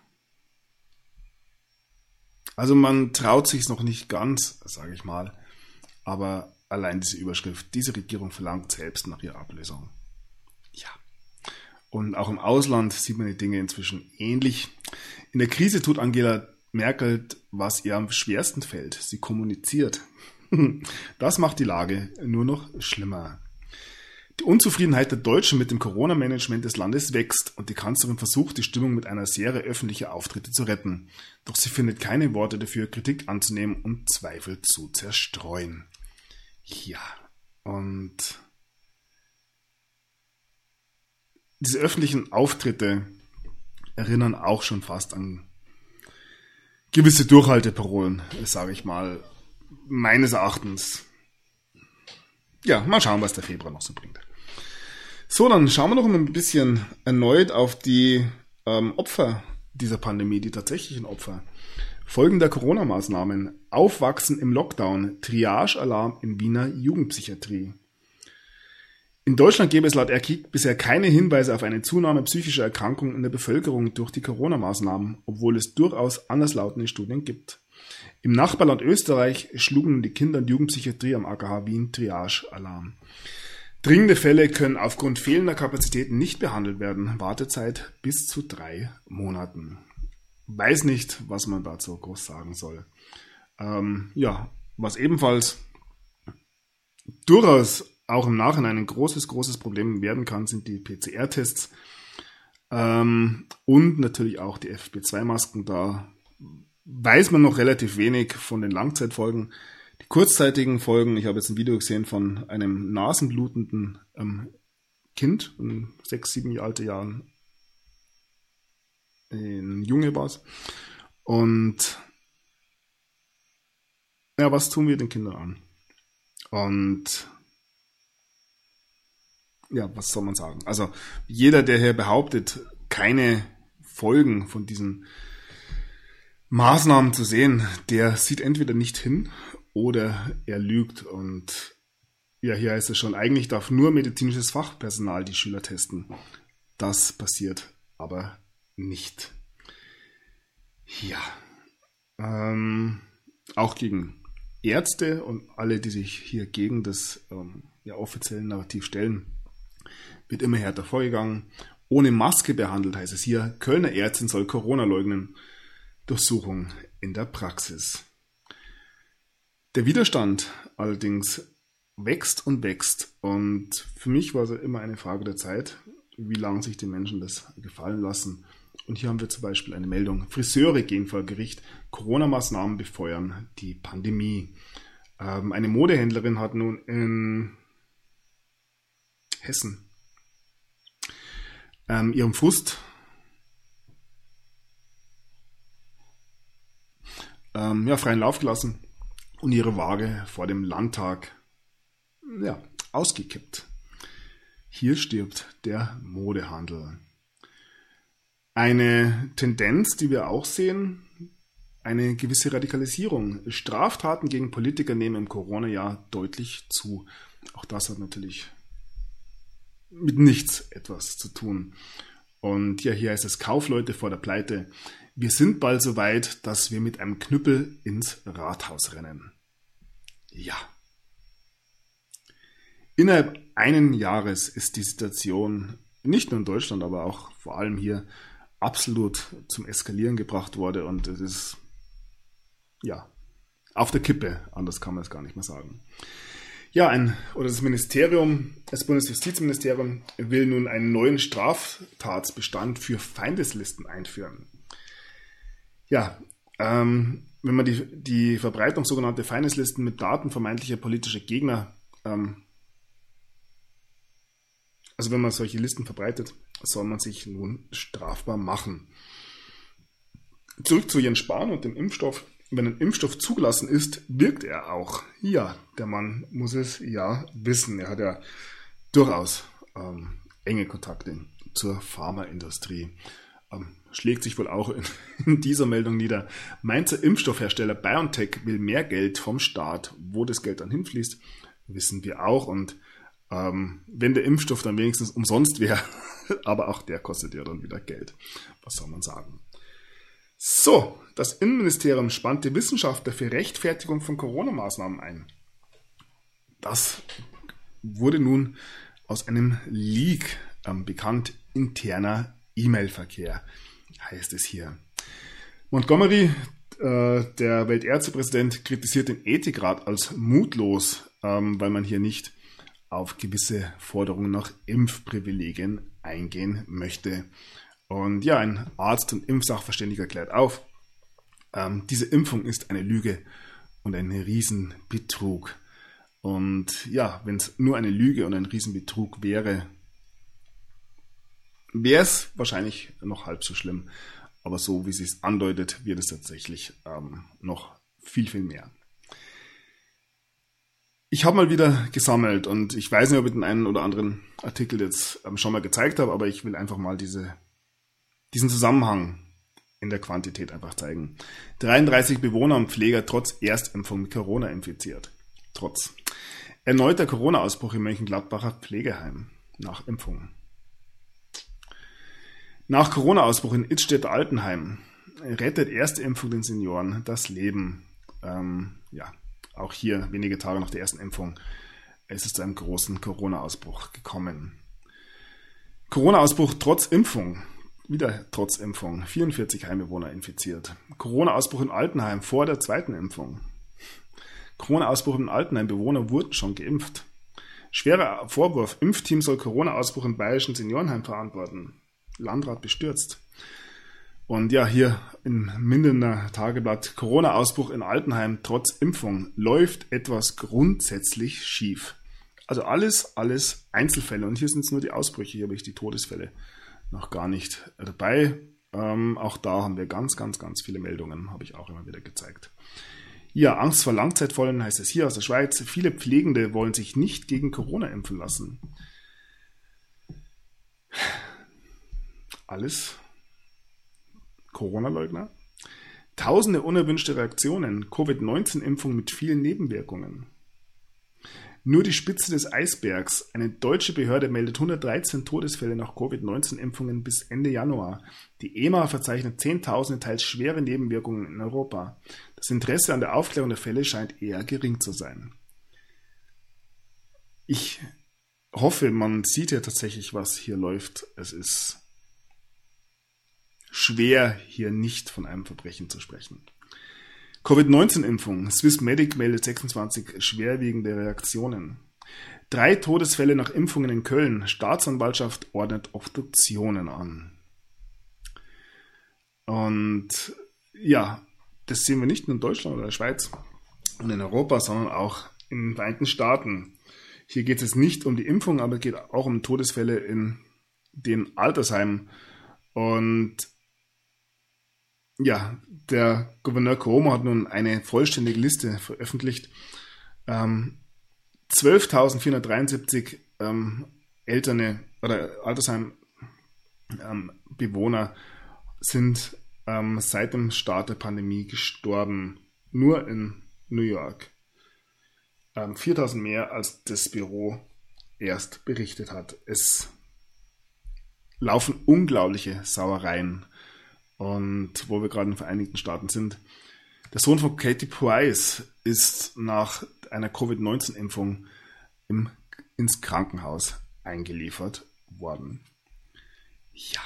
Also man traut sich noch nicht ganz, sage ich mal, aber allein diese Überschrift, diese Regierung verlangt selbst nach ihrer Ablösung. Ja. Und auch im Ausland sieht man die Dinge inzwischen ähnlich. In der Krise tut Angela Merkel, was ihr am schwersten fällt. Sie kommuniziert. Das macht die Lage nur noch schlimmer. Die Unzufriedenheit der Deutschen mit dem Corona-Management des Landes wächst und die Kanzlerin versucht, die Stimmung mit einer Serie öffentlicher Auftritte zu retten. Doch sie findet keine Worte dafür, Kritik anzunehmen und Zweifel zu zerstreuen. Ja, und diese öffentlichen Auftritte erinnern auch schon fast an gewisse Durchhalteparolen, sage ich mal, meines Erachtens. Ja, mal schauen, was der Februar noch so bringt. So, dann schauen wir noch ein bisschen erneut auf die ähm, Opfer dieser Pandemie, die tatsächlichen Opfer. Folgen der Corona-Maßnahmen. Aufwachsen im Lockdown. Triage-Alarm in Wiener Jugendpsychiatrie. In Deutschland gäbe es laut RKIK bisher keine Hinweise auf eine Zunahme psychischer Erkrankungen in der Bevölkerung durch die Corona-Maßnahmen, obwohl es durchaus anderslautende Studien gibt. Im Nachbarland Österreich schlugen die Kinder- und Jugendpsychiatrie am AKH Wien Triage-Alarm. Dringende Fälle können aufgrund fehlender Kapazitäten nicht behandelt werden. Wartezeit bis zu drei Monaten. Weiß nicht, was man dazu groß sagen soll. Ähm, ja, was ebenfalls durchaus auch im Nachhinein ein großes, großes Problem werden kann, sind die PCR-Tests ähm, und natürlich auch die FP2-Masken. Da weiß man noch relativ wenig von den Langzeitfolgen. Die kurzzeitigen Folgen, ich habe jetzt ein Video gesehen von einem nasenblutenden ähm, Kind, sechs, sieben Jahre alte Jahren, ein Junge war es. Und ja, was tun wir den Kindern an? Und ja, was soll man sagen? Also jeder, der hier behauptet, keine Folgen von diesen Maßnahmen zu sehen, der sieht entweder nicht hin oder er lügt. Und ja, hier heißt es schon, eigentlich darf nur medizinisches Fachpersonal die Schüler testen. Das passiert aber nicht. Ja. Ähm, auch gegen Ärzte und alle, die sich hier gegen das ähm, ja, offizielle Narrativ stellen, wird immer härter vorgegangen. Ohne Maske behandelt heißt es hier, Kölner Ärztin soll Corona leugnen. Durchsuchung in der Praxis. Der Widerstand allerdings wächst und wächst. Und für mich war es immer eine Frage der Zeit, wie lange sich die Menschen das gefallen lassen. Und hier haben wir zum Beispiel eine Meldung. Friseure gehen vor Gericht. Corona-Maßnahmen befeuern die Pandemie. Ähm, eine Modehändlerin hat nun in Hessen ähm, ihrem Frust ähm, ja, freien Lauf gelassen und ihre Waage vor dem Landtag ja, ausgekippt. Hier stirbt der Modehandel. Eine Tendenz, die wir auch sehen, eine gewisse Radikalisierung. Straftaten gegen Politiker nehmen im Corona-Jahr deutlich zu. Auch das hat natürlich mit nichts etwas zu tun. Und ja, hier heißt es Kaufleute vor der Pleite. Wir sind bald so weit, dass wir mit einem Knüppel ins Rathaus rennen. Ja. Innerhalb einen Jahres ist die Situation nicht nur in Deutschland, aber auch vor allem hier absolut zum Eskalieren gebracht worden und es ist ja auf der Kippe, anders kann man es gar nicht mehr sagen. Ja, ein, oder das Ministerium, das Bundesjustizministerium will nun einen neuen Straftatsbestand für Feindeslisten einführen. Ja, ähm, wenn man die, die Verbreitung sogenannter Feindeslisten mit Daten vermeintlicher politischer Gegner, ähm, also wenn man solche Listen verbreitet, soll man sich nun strafbar machen. Zurück zu Jens Spahn und dem Impfstoff wenn ein Impfstoff zugelassen ist, wirkt er auch. Ja, der Mann muss es ja wissen. Er hat ja durchaus ähm, enge Kontakte zur Pharmaindustrie. Ähm, schlägt sich wohl auch in, in, dieser Meldung nieder. Mainzer Impfstoffhersteller BioNTech will mehr Geld vom Staat. Wo das Geld dann hinfließt, wissen wir auch. Und ähm, wenn der Impfstoff dann wenigstens umsonst wäre, aber auch der kostet ja dann wieder Geld. Was soll man sagen? So, das Innenministerium spannte Wissenschaftler für Rechtfertigung von Corona-Maßnahmen ein. Das wurde nun aus einem Leak ähm, bekannt, interner E-Mail-Verkehr, heißt es hier. Montgomery, äh, der Weltärztepräsident, kritisiert den Ethikrat als mutlos, ähm, weil man hier nicht auf gewisse Forderungen nach Impfprivilegien eingehen möchte. Und ja, ein Arzt und Impfsachverständiger klärt auf, ähm, diese Impfung ist eine Lüge und ein Riesenbetrug. Und ja, wenn es nur eine Lüge und ein Riesenbetrug wäre, wäre es wahrscheinlich noch halb so schlimm. aber so wie es sich andeutet, wird es tatsächlich ähm, noch viel, viel mehr. Ich habe mal wieder gesammelt und ich weiß nicht, ob ich den einen oder anderen Artikel jetzt ähm, schon mal gezeigt habe, aber ich will einfach mal diese, diesen Zusammenhang in der Quantität einfach zeigen. 33 Bewohner und Pfleger trotz Erstimpfung mit Corona infiziert. Trotz. Erneuter Corona-Ausbruch im Mönchengladbacher Pflegeheim nach Impfung. Nach Corona-Ausbruch in Ittstedt Altenheim rettet erste Impfung den Senioren das Leben. Ähm, ja, auch hier wenige Tage nach der ersten Impfung ist es zu einem großen Corona-Ausbruch gekommen. Corona-Ausbruch trotz Impfung. Wieder trotz Impfung. 44 Heimbewohner infiziert. Corona-Ausbruch in Altenheim vor der zweiten Impfung. Corona-Ausbruch in Altenheim. Bewohner wurden schon geimpft. Schwerer Vorwurf. Impfteam soll Corona-Ausbruch im bayerischen Seniorenheim verantworten. Landrat bestürzt. Und ja, hier im Mindener Tageblatt Corona-Ausbruch in Altenheim trotz Impfung läuft etwas grundsätzlich schief. Also alles, alles Einzelfälle. Und hier sind es nur die Ausbrüche, hier habe ich die Todesfälle noch gar nicht dabei. Ähm, auch da haben wir ganz, ganz, ganz viele Meldungen, habe ich auch immer wieder gezeigt. Ja, Angst vor Langzeitvollen heißt es hier aus der Schweiz. Viele Pflegende wollen sich nicht gegen Corona impfen lassen. Alles Corona-Leugner. Tausende unerwünschte Reaktionen, Covid-19-Impfung mit vielen Nebenwirkungen. Nur die Spitze des Eisbergs. Eine deutsche Behörde meldet 113 Todesfälle nach Covid-19-Impfungen bis Ende Januar. Die EMA verzeichnet Zehntausende teils schwere Nebenwirkungen in Europa. Das Interesse an der Aufklärung der Fälle scheint eher gering zu sein. Ich hoffe, man sieht ja tatsächlich, was hier läuft. Es ist schwer, hier nicht von einem Verbrechen zu sprechen. Covid-19-Impfung. Swissmedic meldet 26 schwerwiegende Reaktionen. Drei Todesfälle nach Impfungen in Köln. Staatsanwaltschaft ordnet Obduktionen an. Und ja, das sehen wir nicht nur in Deutschland oder der Schweiz und in Europa, sondern auch in den Vereinigten Staaten. Hier geht es nicht um die Impfung, aber es geht auch um Todesfälle in den Altersheimen. Und ja, der Gouverneur Cuomo hat nun eine vollständige Liste veröffentlicht. Ähm, 12.473 ähm, Elterne oder Altersheim-Bewohner ähm, sind ähm, seit dem Start der Pandemie gestorben. Nur in New York. 4.000 ähm, mehr als das Büro erst berichtet hat. Es laufen unglaubliche Sauereien und wo wir gerade in den Vereinigten Staaten sind. Der Sohn von Katie Price ist nach einer Covid-19-Impfung ins Krankenhaus eingeliefert worden. Ja.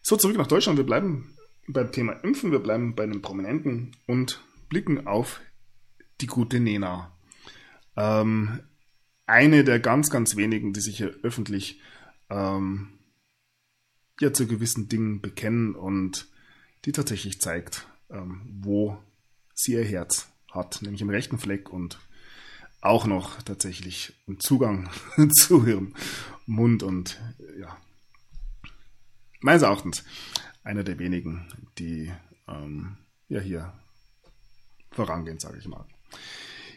So, zurück nach Deutschland. Wir bleiben beim Thema Impfen, wir bleiben bei den Prominenten und blicken auf die gute Nena. Ähm, eine der ganz, ganz wenigen, die sich hier öffentlich ähm, ja zu gewissen Dingen bekennen und die tatsächlich zeigt, ähm, wo sie ihr Herz hat, nämlich im rechten Fleck und auch noch tatsächlich einen Zugang zu ihrem Mund und ja, meines Erachtens einer der wenigen, die ähm, ja hier vorangehen, sage ich mal.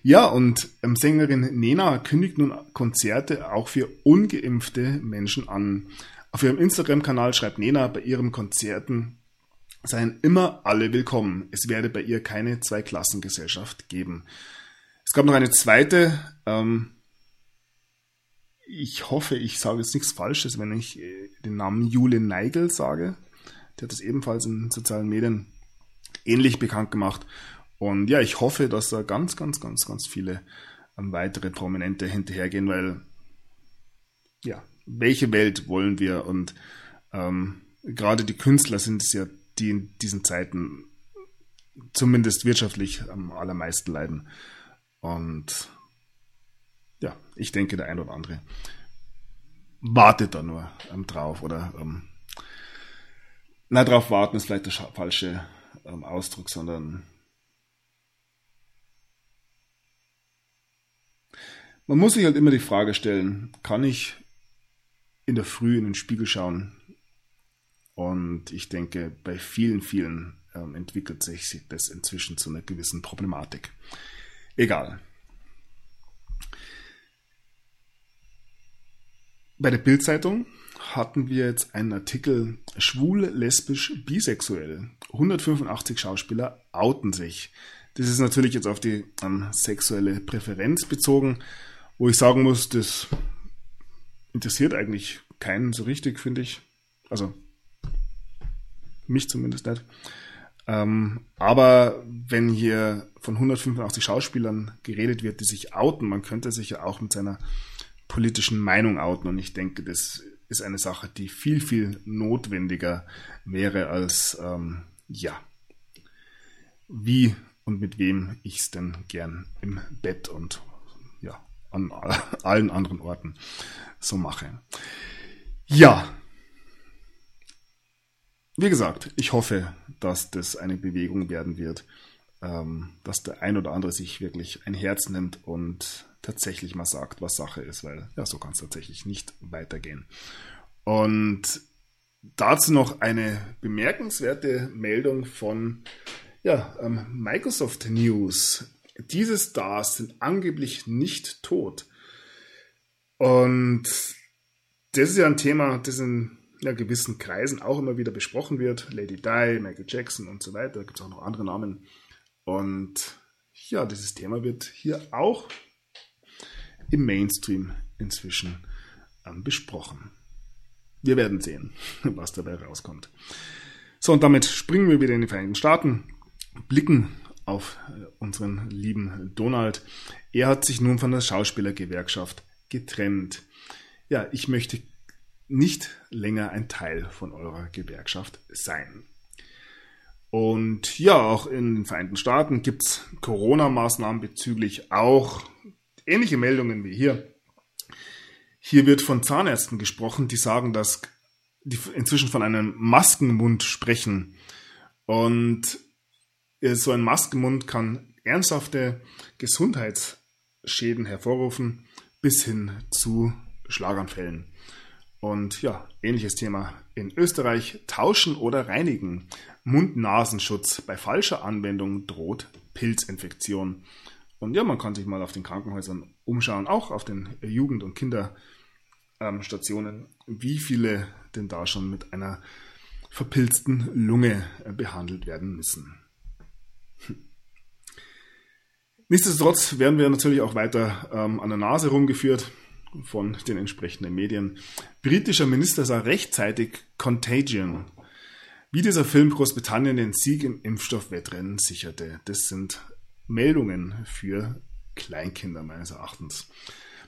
Ja, und ähm, Sängerin Nena kündigt nun Konzerte auch für ungeimpfte Menschen an. Auf ihrem Instagram-Kanal schreibt Nena, bei ihren Konzerten seien immer alle willkommen. Es werde bei ihr keine Zweiklassengesellschaft geben. Es gab noch eine zweite. Ähm, ich hoffe, ich sage jetzt nichts Falsches, wenn ich äh, den Namen Jule Neigel sage. Der hat es ebenfalls in sozialen Medien ähnlich bekannt gemacht. Und ja, ich hoffe, dass da ganz, ganz, ganz, ganz viele ähm, weitere Prominente hinterhergehen, weil ja, welche Welt wollen wir? Und ähm, gerade die Künstler sind es ja, die in diesen Zeiten zumindest wirtschaftlich am allermeisten leiden. Und ja, ich denke, der ein oder andere wartet da nur ähm, drauf oder ähm, na, drauf warten ist vielleicht der falsche ähm, Ausdruck, sondern man muss sich halt immer die Frage stellen, kann ich in der Früh in den Spiegel schauen Und ich denke, bei vielen, vielen ähm, entwickelt sich das inzwischen zu einer gewissen Problematik. Egal. Bei der Bildzeitung hatten wir jetzt einen Artikel schwul, lesbisch, bisexuell. 185 Schauspieler outen sich. Das ist natürlich jetzt auf die um, sexuelle Präferenz bezogen, wo ich sagen muss, das interessiert eigentlich keinen so richtig, finde ich. Also mich zumindest nicht. Ähm, aber wenn hier von 185 Schauspielern geredet wird, die sich outen, man könnte sich ja auch mit seiner politischen Meinung outen. Und ich denke, das ist eine Sache, die viel, viel notwendiger wäre als, ähm, ja, wie und mit wem ich es denn gern im Bett und an allen anderen Orten so mache. Ja, wie gesagt, ich hoffe, dass das eine Bewegung werden wird, ähm, dass der ein oder andere sich wirklich ein Herz nimmt und tatsächlich mal sagt, was Sache ist, weil ja, so kann es tatsächlich nicht weitergehen. Und dazu noch eine bemerkenswerte Meldung von ja, ähm, Microsoft News. Diese Stars sind angeblich nicht tot. Und das ist ja ein Thema, das in ja, gewissen Kreisen auch immer wieder besprochen wird. Lady Di, Michael Jackson und so weiter. Da gibt es auch noch andere Namen. Und ja, dieses Thema wird hier auch im Mainstream inzwischen ähm, besprochen. Wir werden sehen, was dabei rauskommt. So, und damit springen wir wieder in die Vereinigten Staaten, blicken auf äh, unseren lieben Donald. Er hat sich nun von der Schauspielergewerkschaft getrennt. Ja, ich möchte nicht länger ein Teil von eurer Gewerkschaft sein. Und ja, auch in den Vereinigten Staaten gibt es Corona-Maßnahmen bezüglich auch ähnliche Meldungen wie hier. Hier wird von Zahnärzten gesprochen, die sagen, dass die inzwischen von einem Maskenmund sprechen. Und so ein Maskenmund kann ernsthafte Gesundheitsschäden hervorrufen bis hin zu Schlaganfällen. Und ja, ähnliches Thema in Österreich. Tauschen oder reinigen. Mund-Nasenschutz. Bei falscher Anwendung droht Pilzinfektion. Und ja, man kann sich mal auf den Krankenhäusern umschauen, auch auf den Jugend- und Kinderstationen, wie viele denn da schon mit einer verpilzten Lunge äh, behandelt werden müssen. Nichtsdestotrotz werden wir natürlich auch weiter ähm, an der Nase rumgeführt von den entsprechenden Medien. Britischer Minister sah rechtzeitig Contagion. Wie dieser Film Großbritannien den Sieg im Impfstoffwettrennen sicherte. Das sind Meldungen für Kleinkinder meines Erachtens.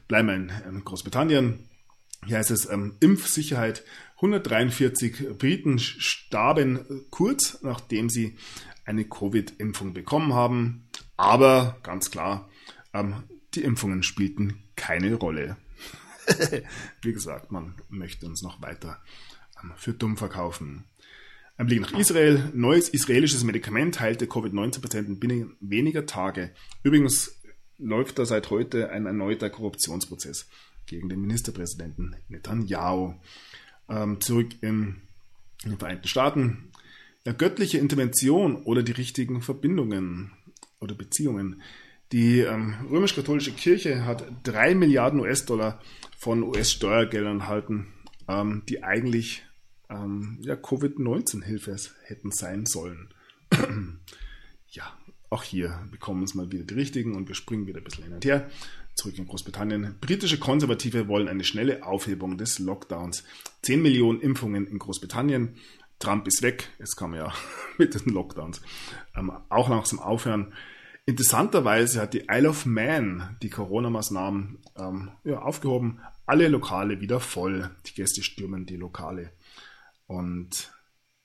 Bleiben wir in Großbritannien. Hier heißt es ähm, Impfsicherheit. 143 Briten starben kurz nachdem sie eine Covid-Impfung bekommen haben. Aber ganz klar, ähm, die Impfungen spielten keine Rolle. Wie gesagt, man möchte uns noch weiter ähm, für dumm verkaufen. Ein Blick nach Israel. Neues israelisches Medikament heilte Covid-19-Patienten binnen weniger Tage. Übrigens läuft da seit heute ein erneuter Korruptionsprozess gegen den Ministerpräsidenten Netanyahu. Ähm, zurück in den Vereinigten Staaten. Ja, göttliche Intervention oder die richtigen Verbindungen oder Beziehungen. Die ähm, römisch-katholische Kirche hat drei Milliarden US-Dollar von US-Steuergeldern erhalten, ähm, die eigentlich ähm, ja, Covid-19-Hilfe hätten sein sollen. ja, auch hier bekommen uns mal wieder die richtigen und wir springen wieder ein bisschen hin und her. Zurück in Großbritannien. Britische Konservative wollen eine schnelle Aufhebung des Lockdowns. 10 Millionen Impfungen in Großbritannien. Trump ist weg. Kann man ja mit den Lockdowns ähm, auch langsam aufhören. Interessanterweise hat die Isle of Man die Corona-Maßnahmen ähm, ja, aufgehoben. Alle Lokale wieder voll. Die Gäste stürmen die Lokale. Und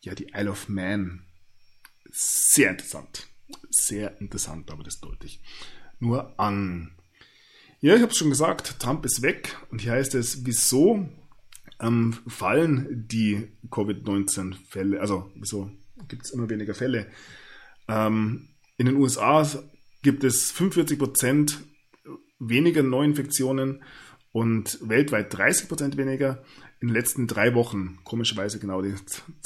ja, die Isle of Man, sehr interessant. Sehr interessant, aber das deute ich nur an. Ja, ich habe es schon gesagt, Trump ist weg und hier heißt es, wieso ähm, fallen die Covid-19-Fälle, also wieso gibt es immer weniger Fälle? Ähm, in den USA gibt es 45% weniger Neuinfektionen und weltweit 30% weniger. in den letzten drei Wochen, komischerweise genau die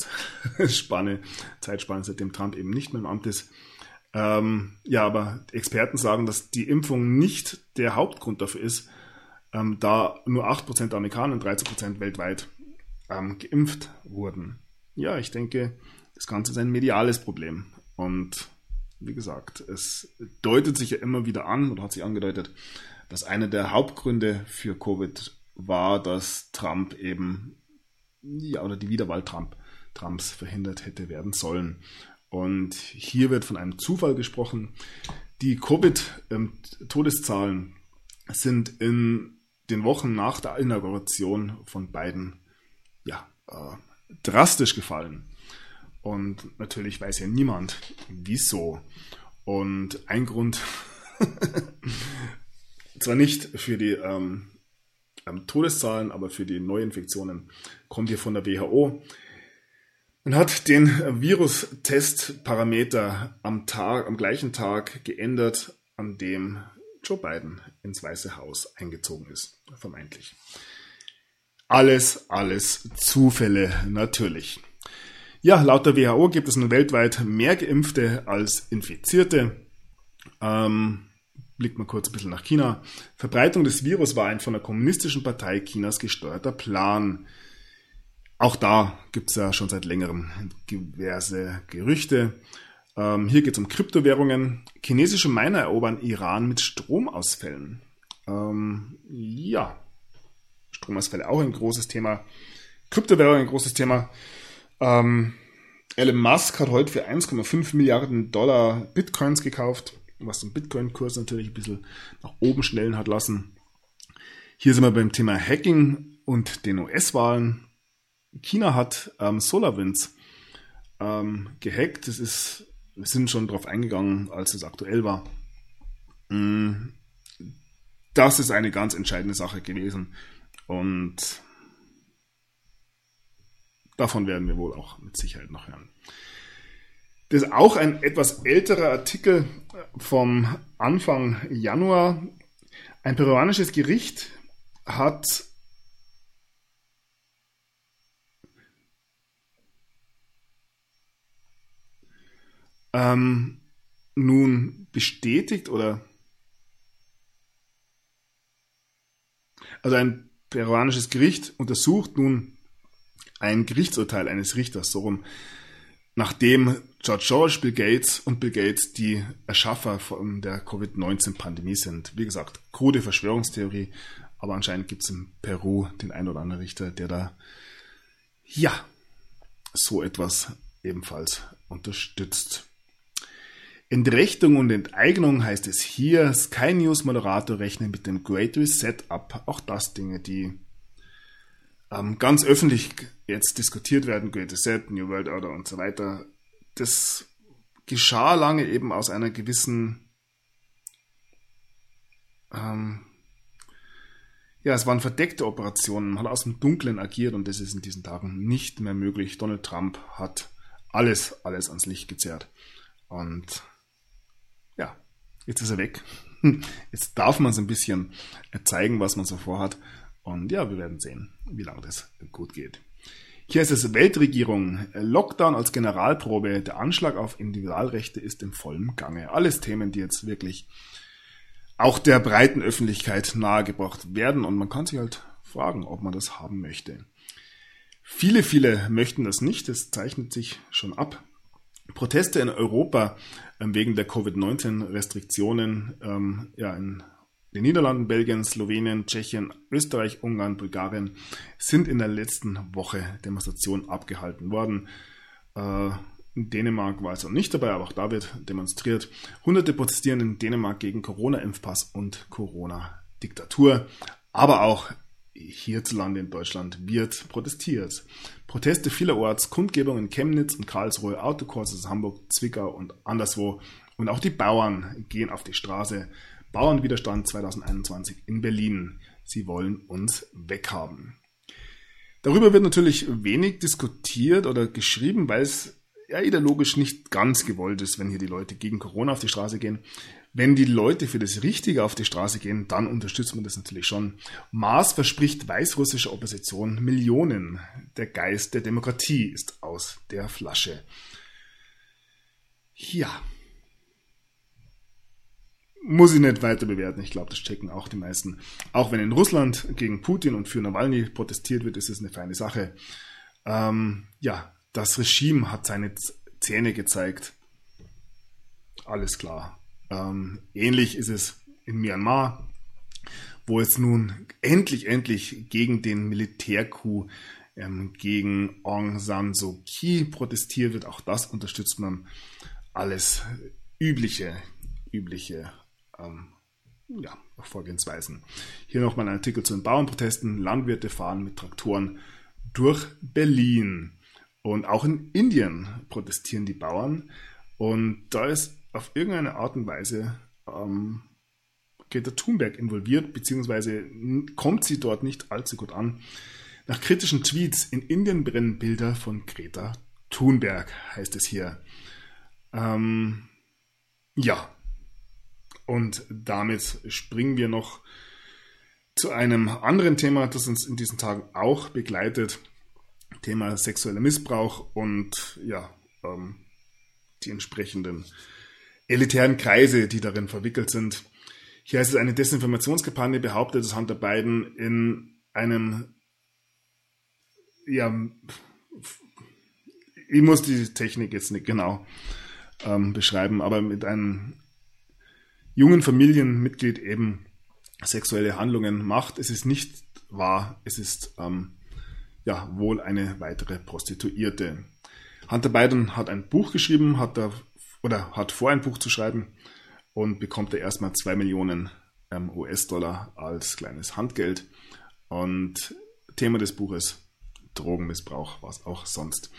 Spanne, Zeitspanne, seitdem Trump eben nicht mehr im Amt ist. Ähm, ja, aber Experten sagen, dass die Impfung nicht der Hauptgrund dafür ist, ähm, da nur 8% der Amerikaner und 13% weltweit ähm, geimpft wurden. Ja, ich denke, das Ganze ist ein mediales Problem. Und wie gesagt, es deutet sich ja immer wieder an oder hat sich angedeutet, dass einer der Hauptgründe für Covid war, dass Trump eben, ja, oder die Wiederwahl Trump, Trumps verhindert hätte werden sollen. Und hier wird von einem Zufall gesprochen. Die Covid-Todeszahlen sind in den Wochen nach der Inauguration von Biden ja, äh, drastisch gefallen. Und natürlich weiß ja niemand, wieso. Und ein Grund, zwar nicht für die ähm, ähm, Todeszahlen, aber für die Neuinfektionen, kommt hier von der WHO. Man hat den Virustestparameter am Tag, am gleichen Tag geändert, an dem Joe Biden ins Weiße Haus eingezogen ist, vermeintlich. Alles, alles Zufälle natürlich. Ja, laut der WHO gibt es nun weltweit mehr Geimpfte als Infizierte. Ähm, blickt mal kurz ein bisschen nach China. Verbreitung des Virus war ein von der Kommunistischen Partei Chinas gesteuerter Plan. Auch da gibt es ja schon seit längerem diverse Gerüchte. Ähm, hier geht es um Kryptowährungen. Chinesische Miner erobern Iran mit Stromausfällen. Ähm, ja, Stromausfälle auch ein großes Thema. Kryptowährungen ein großes Thema. Ähm, Elon Musk hat heute für 1,5 Milliarden Dollar Bitcoins gekauft, was den Bitcoin-Kurs natürlich ein bisschen nach oben schnellen hat lassen. Hier sind wir beim Thema Hacking und den US-Wahlen. China hat ähm, SolarWinds ähm, gehackt. Das ist, wir sind schon darauf eingegangen, als es aktuell war. Mm, das ist eine ganz entscheidende Sache gewesen. Und Davon werden wir wohl auch mit Sicherheit noch hören. Das ist auch ein etwas älterer Artikel vom Anfang Januar. Ein peruanisches Gericht hat ähm, nun bestätigt oder also ein peruanisches Gericht untersucht nun ein Gerichtsurteil eines Richters, so rum, nachdem George George, Bill Gates und Bill Gates die Erschaffer von der Covid-19-Pandemie sind. Wie gesagt, krude Verschwörungstheorie, aber anscheinend gibt es in Peru den ein oder anderen Richter, der da, ja, so etwas ebenfalls unterstützt. Entrechtung und Enteignung heißt es hier. Sky News Moderator rechnet mit dem Great Reset ab. Auch das Dinge, die ähm, ganz öffentlich jetzt diskutiert werden, Great Set, New World Order und so weiter, das geschah lange eben aus einer gewissen, ähm, ja, es waren verdeckte Operationen, man hat aus dem Dunklen agiert und das ist in diesen Tagen nicht mehr möglich. Donald Trump hat alles, alles ans Licht gezerrt. Und ja, jetzt ist er weg. Jetzt darf man es ein bisschen zeigen, was man so vorhat. Und ja, wir werden sehen, wie lange das gut geht. Hier ist es Weltregierung. Lockdown als Generalprobe. Der Anschlag auf Individualrechte ist im vollen Gange. Alles Themen, die jetzt wirklich auch der breiten Öffentlichkeit nahegebracht werden. Und man kann sich halt fragen, ob man das haben möchte. Viele, viele möchten das nicht. Das zeichnet sich schon ab. Proteste in Europa ähm, wegen der Covid-19-Restriktionen ähm, ja, in den Niederlanden, Belgien, Slowenien, Tschechien, Österreich, Ungarn, Bulgarien sind in der letzten Woche Demonstrationen abgehalten worden. Äh, in Dänemark war also nicht dabei, aber auch da wird demonstriert. Hunderte protestieren in Dänemark gegen Corona-Impfpass und Corona-Diktatur. Aber auch hierzulande in Deutschland wird protestiert. Proteste vielerorts, Kundgebungen in Chemnitz und Karlsruhe, Autokurses Hamburg, Zwickau und anderswo. Und auch die Bauern gehen auf die Straße. Bauernwiderstand 2021 in Berlin. Sie wollen uns weghaben. Darüber wird natürlich wenig diskutiert oder geschrieben, weil es ja ideologisch nicht ganz gewollt ist, wenn hier die Leute gegen Corona auf die Straße gehen. Wenn die Leute für das Richtige auf die Straße gehen, dann unterstützt man das natürlich schon. Mars verspricht weißrussischer Opposition Millionen. Der Geist der Demokratie ist aus der Flasche. Ja. Muss ich nicht weiter bewerten. Ich glaube, das checken auch die meisten. Auch wenn in Russland gegen Putin und für Nawalny protestiert wird, ist es eine feine Sache. Ähm, ja, das Regime hat seine Zähne gezeigt. Alles klar. Ähm, ähnlich ist es in Myanmar, wo es nun endlich, endlich gegen den Militärcoup ähm, gegen Aung San Suu Kyi protestiert wird. Auch das unterstützt man. Alles übliche, übliche ähm, ja, Vorgehensweisen. Hier nochmal ein Artikel zu den Bauernprotesten. Landwirte fahren mit Traktoren durch Berlin. Und auch in Indien protestieren die Bauern. Und da ist auf irgendeine Art und Weise ähm, Greta Thunberg involviert, beziehungsweise kommt sie dort nicht allzu gut an. Nach kritischen Tweets in Indien brennen Bilder von Greta Thunberg, heißt es hier. Ähm, ja, und damit springen wir noch zu einem anderen Thema, das uns in diesen Tagen auch begleitet. Thema sexueller Missbrauch und ja, ähm, die entsprechenden elitären Kreise, die darin verwickelt sind. Hier heißt es, eine Desinformationskampagne behauptet, dass Hunter Biden in einem, ja, ich muss die Technik jetzt nicht genau ähm, beschreiben, aber mit einem jungen Familienmitglied eben sexuelle Handlungen macht. Es ist nicht wahr, es ist ähm, ja wohl eine weitere Prostituierte. Hunter Biden hat ein Buch geschrieben, hat da oder hat vor, ein Buch zu schreiben und bekommt er erstmal 2 Millionen ähm, US-Dollar als kleines Handgeld. Und Thema des Buches Drogenmissbrauch, was auch sonst.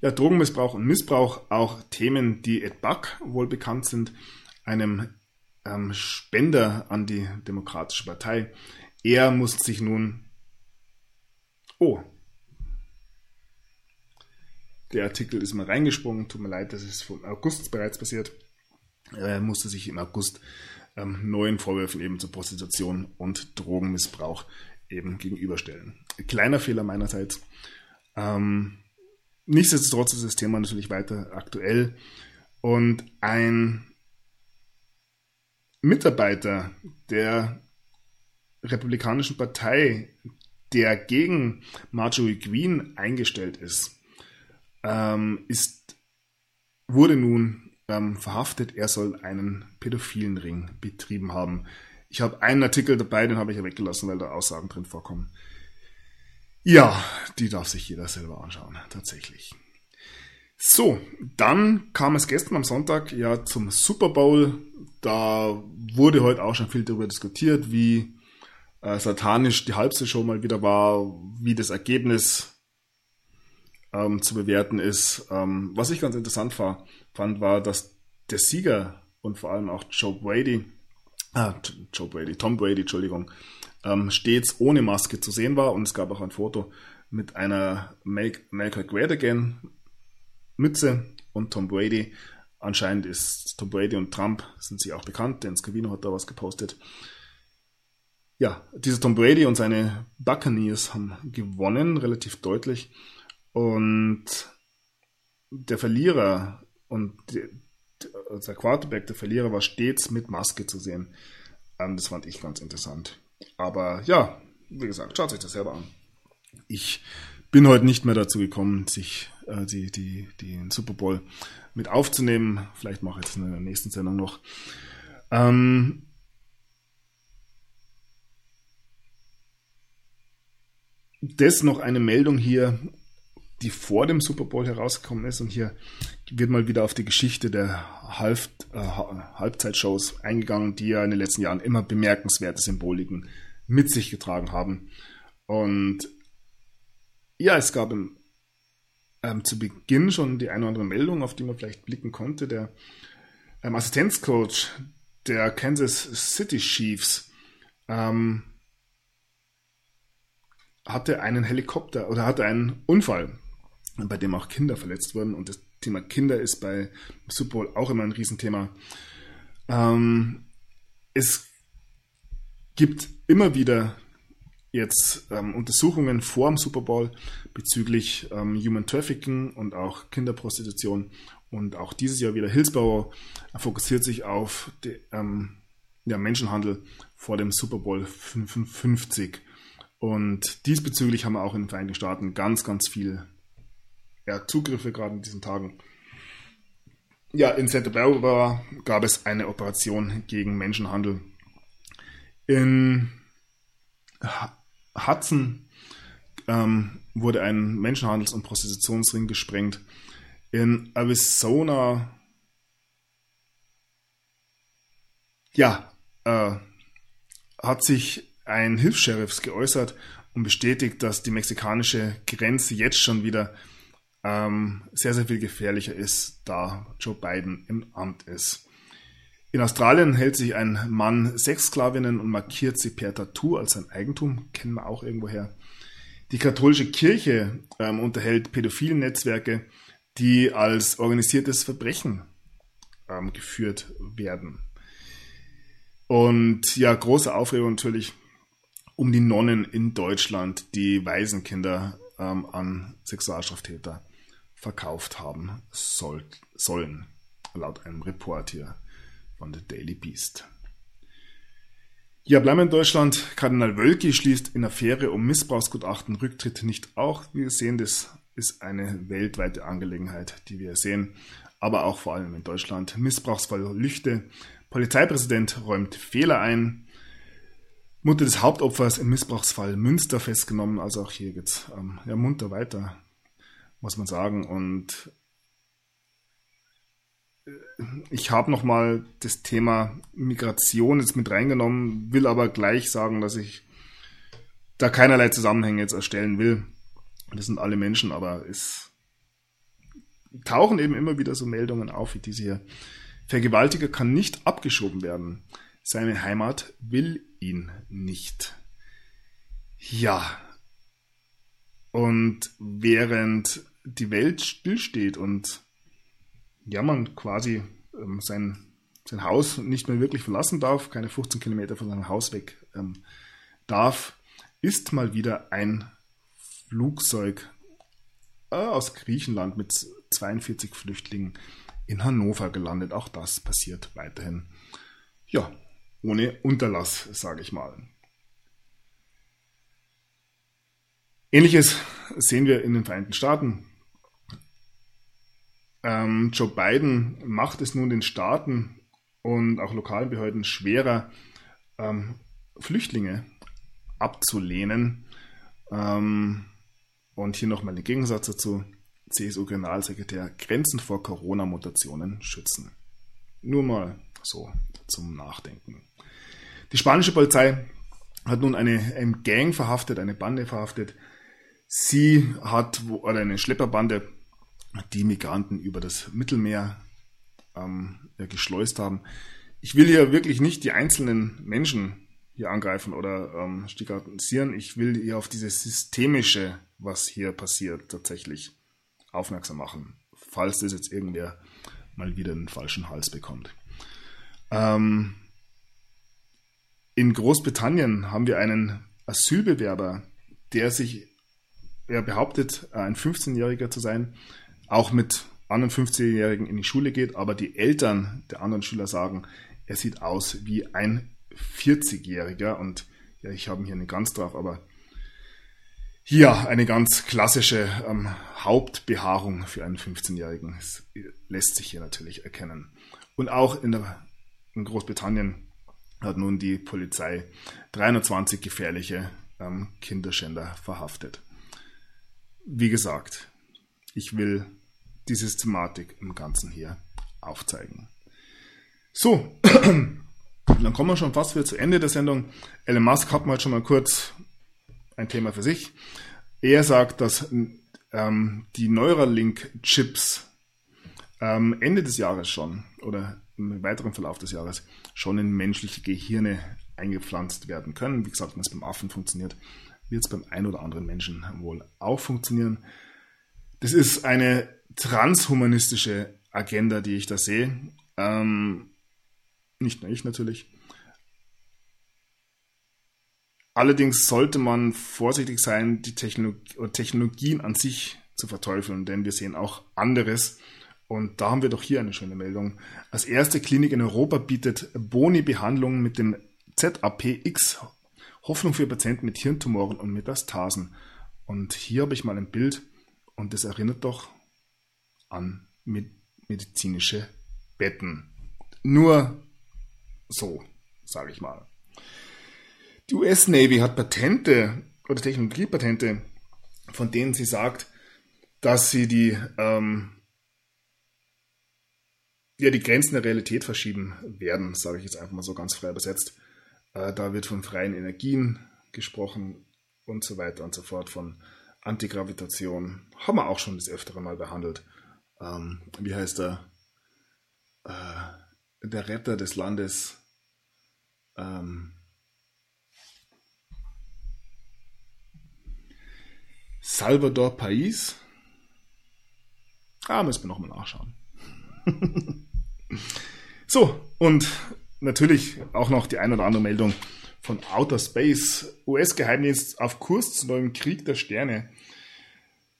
Ja, Drogenmissbrauch und Missbrauch, auch Themen, die Ed Buck wohl bekannt sind, einem ähm, Spender an die Demokratische Partei. Er muss sich nun. Oh, der Artikel ist mal reingesprungen. Tut mir leid, das ist vom August bereits passiert. Er musste sich im August ähm, neuen Vorwürfen eben zur Prostitution und Drogenmissbrauch eben gegenüberstellen. Kleiner Fehler meinerseits. Ähm, nichtsdestotrotz ist das Thema natürlich weiter aktuell. Und ein Mitarbeiter der Republikanischen Partei, der gegen Marjorie Queen eingestellt ist, ähm, ist, wurde nun ähm, verhaftet. Er soll einen pädophilen Ring betrieben haben. Ich habe einen Artikel dabei, den habe ich ja weggelassen, weil da Aussagen drin vorkommen. Ja, die darf sich jeder selber anschauen, tatsächlich. So, dann kam es gestern am Sonntag ja zum Super Bowl. Da wurde heute auch schon viel darüber diskutiert, wie äh, satanisch die Halbsaison mal wieder war, wie das Ergebnis ähm, zu bewerten ist. Ähm, was ich ganz interessant war, fand, war, dass der Sieger und vor allem auch Joe Brady, ah, Joe Brady, Tom Brady, Entschuldigung, ähm, stets ohne Maske zu sehen war und es gab auch ein Foto mit einer Make America Great Again Mütze und Tom Brady. Anscheinend ist Tom Brady und Trump sind sie auch bekannt, denn Scavino hat da was gepostet. Ja, dieser Tom Brady und seine Buccaneers haben gewonnen, relativ deutlich. Und der Verlierer und der, Quarterback, der Verlierer, war stets mit Maske zu sehen. Ähm, das fand ich ganz interessant. Aber ja, wie gesagt, schaut euch das selber an. Ich bin heute nicht mehr dazu gekommen, sich äh, die, die, den Super Bowl mit aufzunehmen. Vielleicht mache ich es in der nächsten Sendung noch. Ähm, das noch eine Meldung hier die vor dem Super Bowl herausgekommen ist. Und hier wird mal wieder auf die Geschichte der Halb, äh, Halbzeitshows eingegangen, die ja in den letzten Jahren immer bemerkenswerte Symboliken mit sich getragen haben. Und ja, es gab im, ähm, zu Beginn schon die eine oder andere Meldung, auf die man vielleicht blicken konnte. Der ähm, Assistenzcoach der Kansas City Chiefs ähm, hatte einen Helikopter oder hatte einen Unfall bei dem auch Kinder verletzt wurden. Und das Thema Kinder ist bei Super Bowl auch immer ein Riesenthema. Ähm, es gibt immer wieder jetzt ähm, Untersuchungen vor dem Super Bowl bezüglich ähm, Human Trafficking und auch Kinderprostitution. Und auch dieses Jahr wieder Hillsborough fokussiert sich auf den ähm, ja, Menschenhandel vor dem Super Bowl 55. Und diesbezüglich haben wir auch in den Vereinigten Staaten ganz, ganz viel ja, Zugriffe gerade in diesen Tagen. Ja, in Santa Barbara gab es eine Operation gegen Menschenhandel. In Hudson ähm, wurde ein Menschenhandels- und Prostitutionsring gesprengt. In Arizona, ja, äh, hat sich ein Hilfs-Sheriff geäußert und bestätigt, dass die mexikanische Grenze jetzt schon wieder ähm, sehr, sehr viel gefährlicher ist, da Joe Biden im Amt ist. In Australien hält sich ein Mann sechs Sklavinnen und markiert sie per Tattoo als sein Eigentum, kennen wir auch irgendwoher. Die katholische Kirche ähm, unterhält pädophilen Netzwerke, die als organisiertes Verbrechen ähm, geführt werden. Und ja, große Aufregung natürlich um die Nonnen in Deutschland, die Waisenkinder ähm, an Sexualstraftäter verkauft haben soll, sollen, laut einem Report hier von der Daily Beast. Ja, bleiben wir in Deutschland. Kardinal Wölki schließt in Affäre um Missbrauchsgutachten Rücktritt nicht auch. Wir sehen, das ist eine weltweite Angelegenheit, die wir sehen, aber auch vor allem in Deutschland. Missbrauchsfall Lüchte. Polizeipräsident räumt Fehler ein. Mutter des Hauptopfers im Missbrauchsfall Münster festgenommen. Also auch hier geht's ähm, ja, munter weiter, muss man sagen. Und ich habe nochmal das Thema Migration jetzt mit reingenommen, will aber gleich sagen, dass ich da keinerlei Zusammenhänge jetzt erstellen will. Das sind alle Menschen, aber es tauchen eben immer wieder so Meldungen auf wie diese hier. Vergewaltiger kann nicht abgeschoben werden. Seine Heimat will ihn nicht. Ja. Und während die Welt stillsteht und ja, man quasi ähm, sein, sein Haus nicht mehr wirklich verlassen darf, keine 15 Kilometer von seinem Haus weg ähm, darf, ist mal wieder ein Flugzeug äh, aus Griechenland mit 42 Flüchtlingen in Hannover gelandet. Auch das passiert weiterhin. Ja, ohne Unterlass, sage ich mal. Ähnliches sehen wir in den Vereinigten Staaten. Ähm, Joe Biden macht es nun den Staaten und auch lokalen Behörden schwerer, ähm, Flüchtlinge abzulehnen. Ähm, und hier nochmal den Gegensatz dazu. CSU-Generalsekretär Grenzen vor Corona-Mutationen schützen. Nur mal so zum Nachdenken. Die spanische Polizei hat nun eine, eine Gang verhaftet, eine Bande verhaftet. Sie hat, oder eine Schlepperbande, die Migranten über das Mittelmeer ähm, geschleust haben. Ich will hier wirklich nicht die einzelnen Menschen hier angreifen oder ähm, stigmatisieren. Ich will hier auf dieses Systemische, was hier passiert, tatsächlich aufmerksam machen, falls das jetzt irgendwer mal wieder den falschen Hals bekommt. Ähm, in Großbritannien haben wir einen Asylbewerber, der sich er behauptet, ein 15-Jähriger zu sein, auch mit anderen 15-Jährigen in die Schule geht, aber die Eltern der anderen Schüler sagen, er sieht aus wie ein 40-Jähriger und ja, ich habe hier eine Gans drauf, aber hier eine ganz klassische ähm, Hauptbehaarung für einen 15-Jährigen. Das lässt sich hier natürlich erkennen. Und auch in, der, in Großbritannien hat nun die Polizei 320 gefährliche ähm, Kinderschänder verhaftet. Wie gesagt, ich will die Systematik im Ganzen hier aufzeigen. So, dann kommen wir schon fast wieder zu Ende der Sendung. Elon Musk hat mal schon mal kurz ein Thema für sich. Er sagt, dass ähm, die Neuralink-Chips ähm, Ende des Jahres schon oder im weiteren Verlauf des Jahres schon in menschliche Gehirne eingepflanzt werden können. Wie gesagt, wenn es beim Affen funktioniert, wird es beim ein oder anderen Menschen wohl auch funktionieren. Das ist eine transhumanistische Agenda, die ich da sehe. Ähm, Nicht nur ich natürlich. Allerdings sollte man vorsichtig sein, die Technolog Technologien an sich zu verteufeln, denn wir sehen auch anderes. Und da haben wir doch hier eine schöne Meldung. Als erste Klinik in Europa bietet Boni-Behandlung mit dem ZAPX Hoffnung für Patienten mit Hirntumoren und Metastasen. Und hier habe ich mal ein Bild und das erinnert doch an medizinische Betten. Nur so, sage ich mal. Die US Navy hat Patente oder Technologiepatente, von denen sie sagt, dass sie die, ähm, ja, die Grenzen der Realität verschieben werden, sage ich jetzt einfach mal so ganz frei übersetzt. Äh, da wird von freien Energien gesprochen und so weiter und so fort, von Antigravitation. Haben wir auch schon das öftere Mal behandelt. Ähm, wie heißt der? Äh, der Retter des Landes. Ähm, Salvador Pais. Ah, müssen wir nochmal nachschauen. so, und natürlich auch noch die ein oder andere Meldung von Outer Space. US-Geheimdienst auf Kurs zu neuem Krieg der Sterne.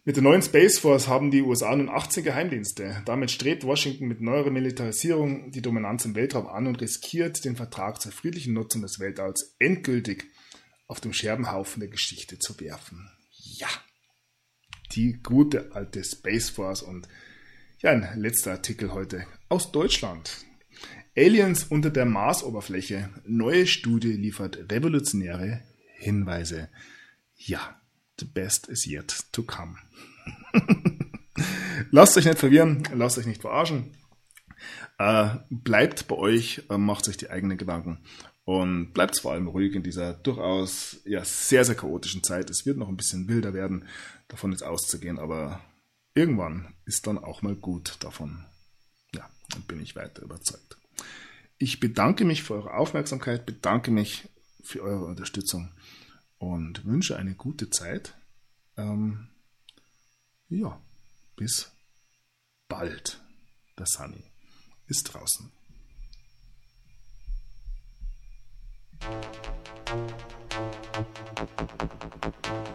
Mit der neuen Space Force haben die USA nun 18 Geheimdienste. Damit strebt Washington mit neuer Militarisierung die Dominanz im Weltraum an und riskiert, den Vertrag zur friedlichen Nutzung des Weltalls endgültig auf dem Scherbenhaufen der Geschichte zu werfen. Ja, die gute alte Space Force und ja, ein letzter Artikel heute aus Deutschland. Aliens unter der Marsoberfläche. Neue Studie liefert revolutionäre Hinweise. Ja, the best is yet to come. lasst euch nicht verwirren, lasst euch nicht verarschen. Äh, bleibt bei euch, äh, macht euch die eigenen Gedanken und bleibt vor allem ruhig in dieser durchaus ja, sehr, sehr chaotischen Zeit. Es wird noch ein bisschen wilder werden, davon jetzt auszugehen, aber irgendwann ist dann auch mal gut davon. Ja, dann bin ich weiter überzeugt. Ich bedanke mich für eure Aufmerksamkeit, bedanke mich für eure Unterstützung und wünsche eine gute Zeit. Ähm, ja, bis bald. Der Sunny ist draußen. Thank you.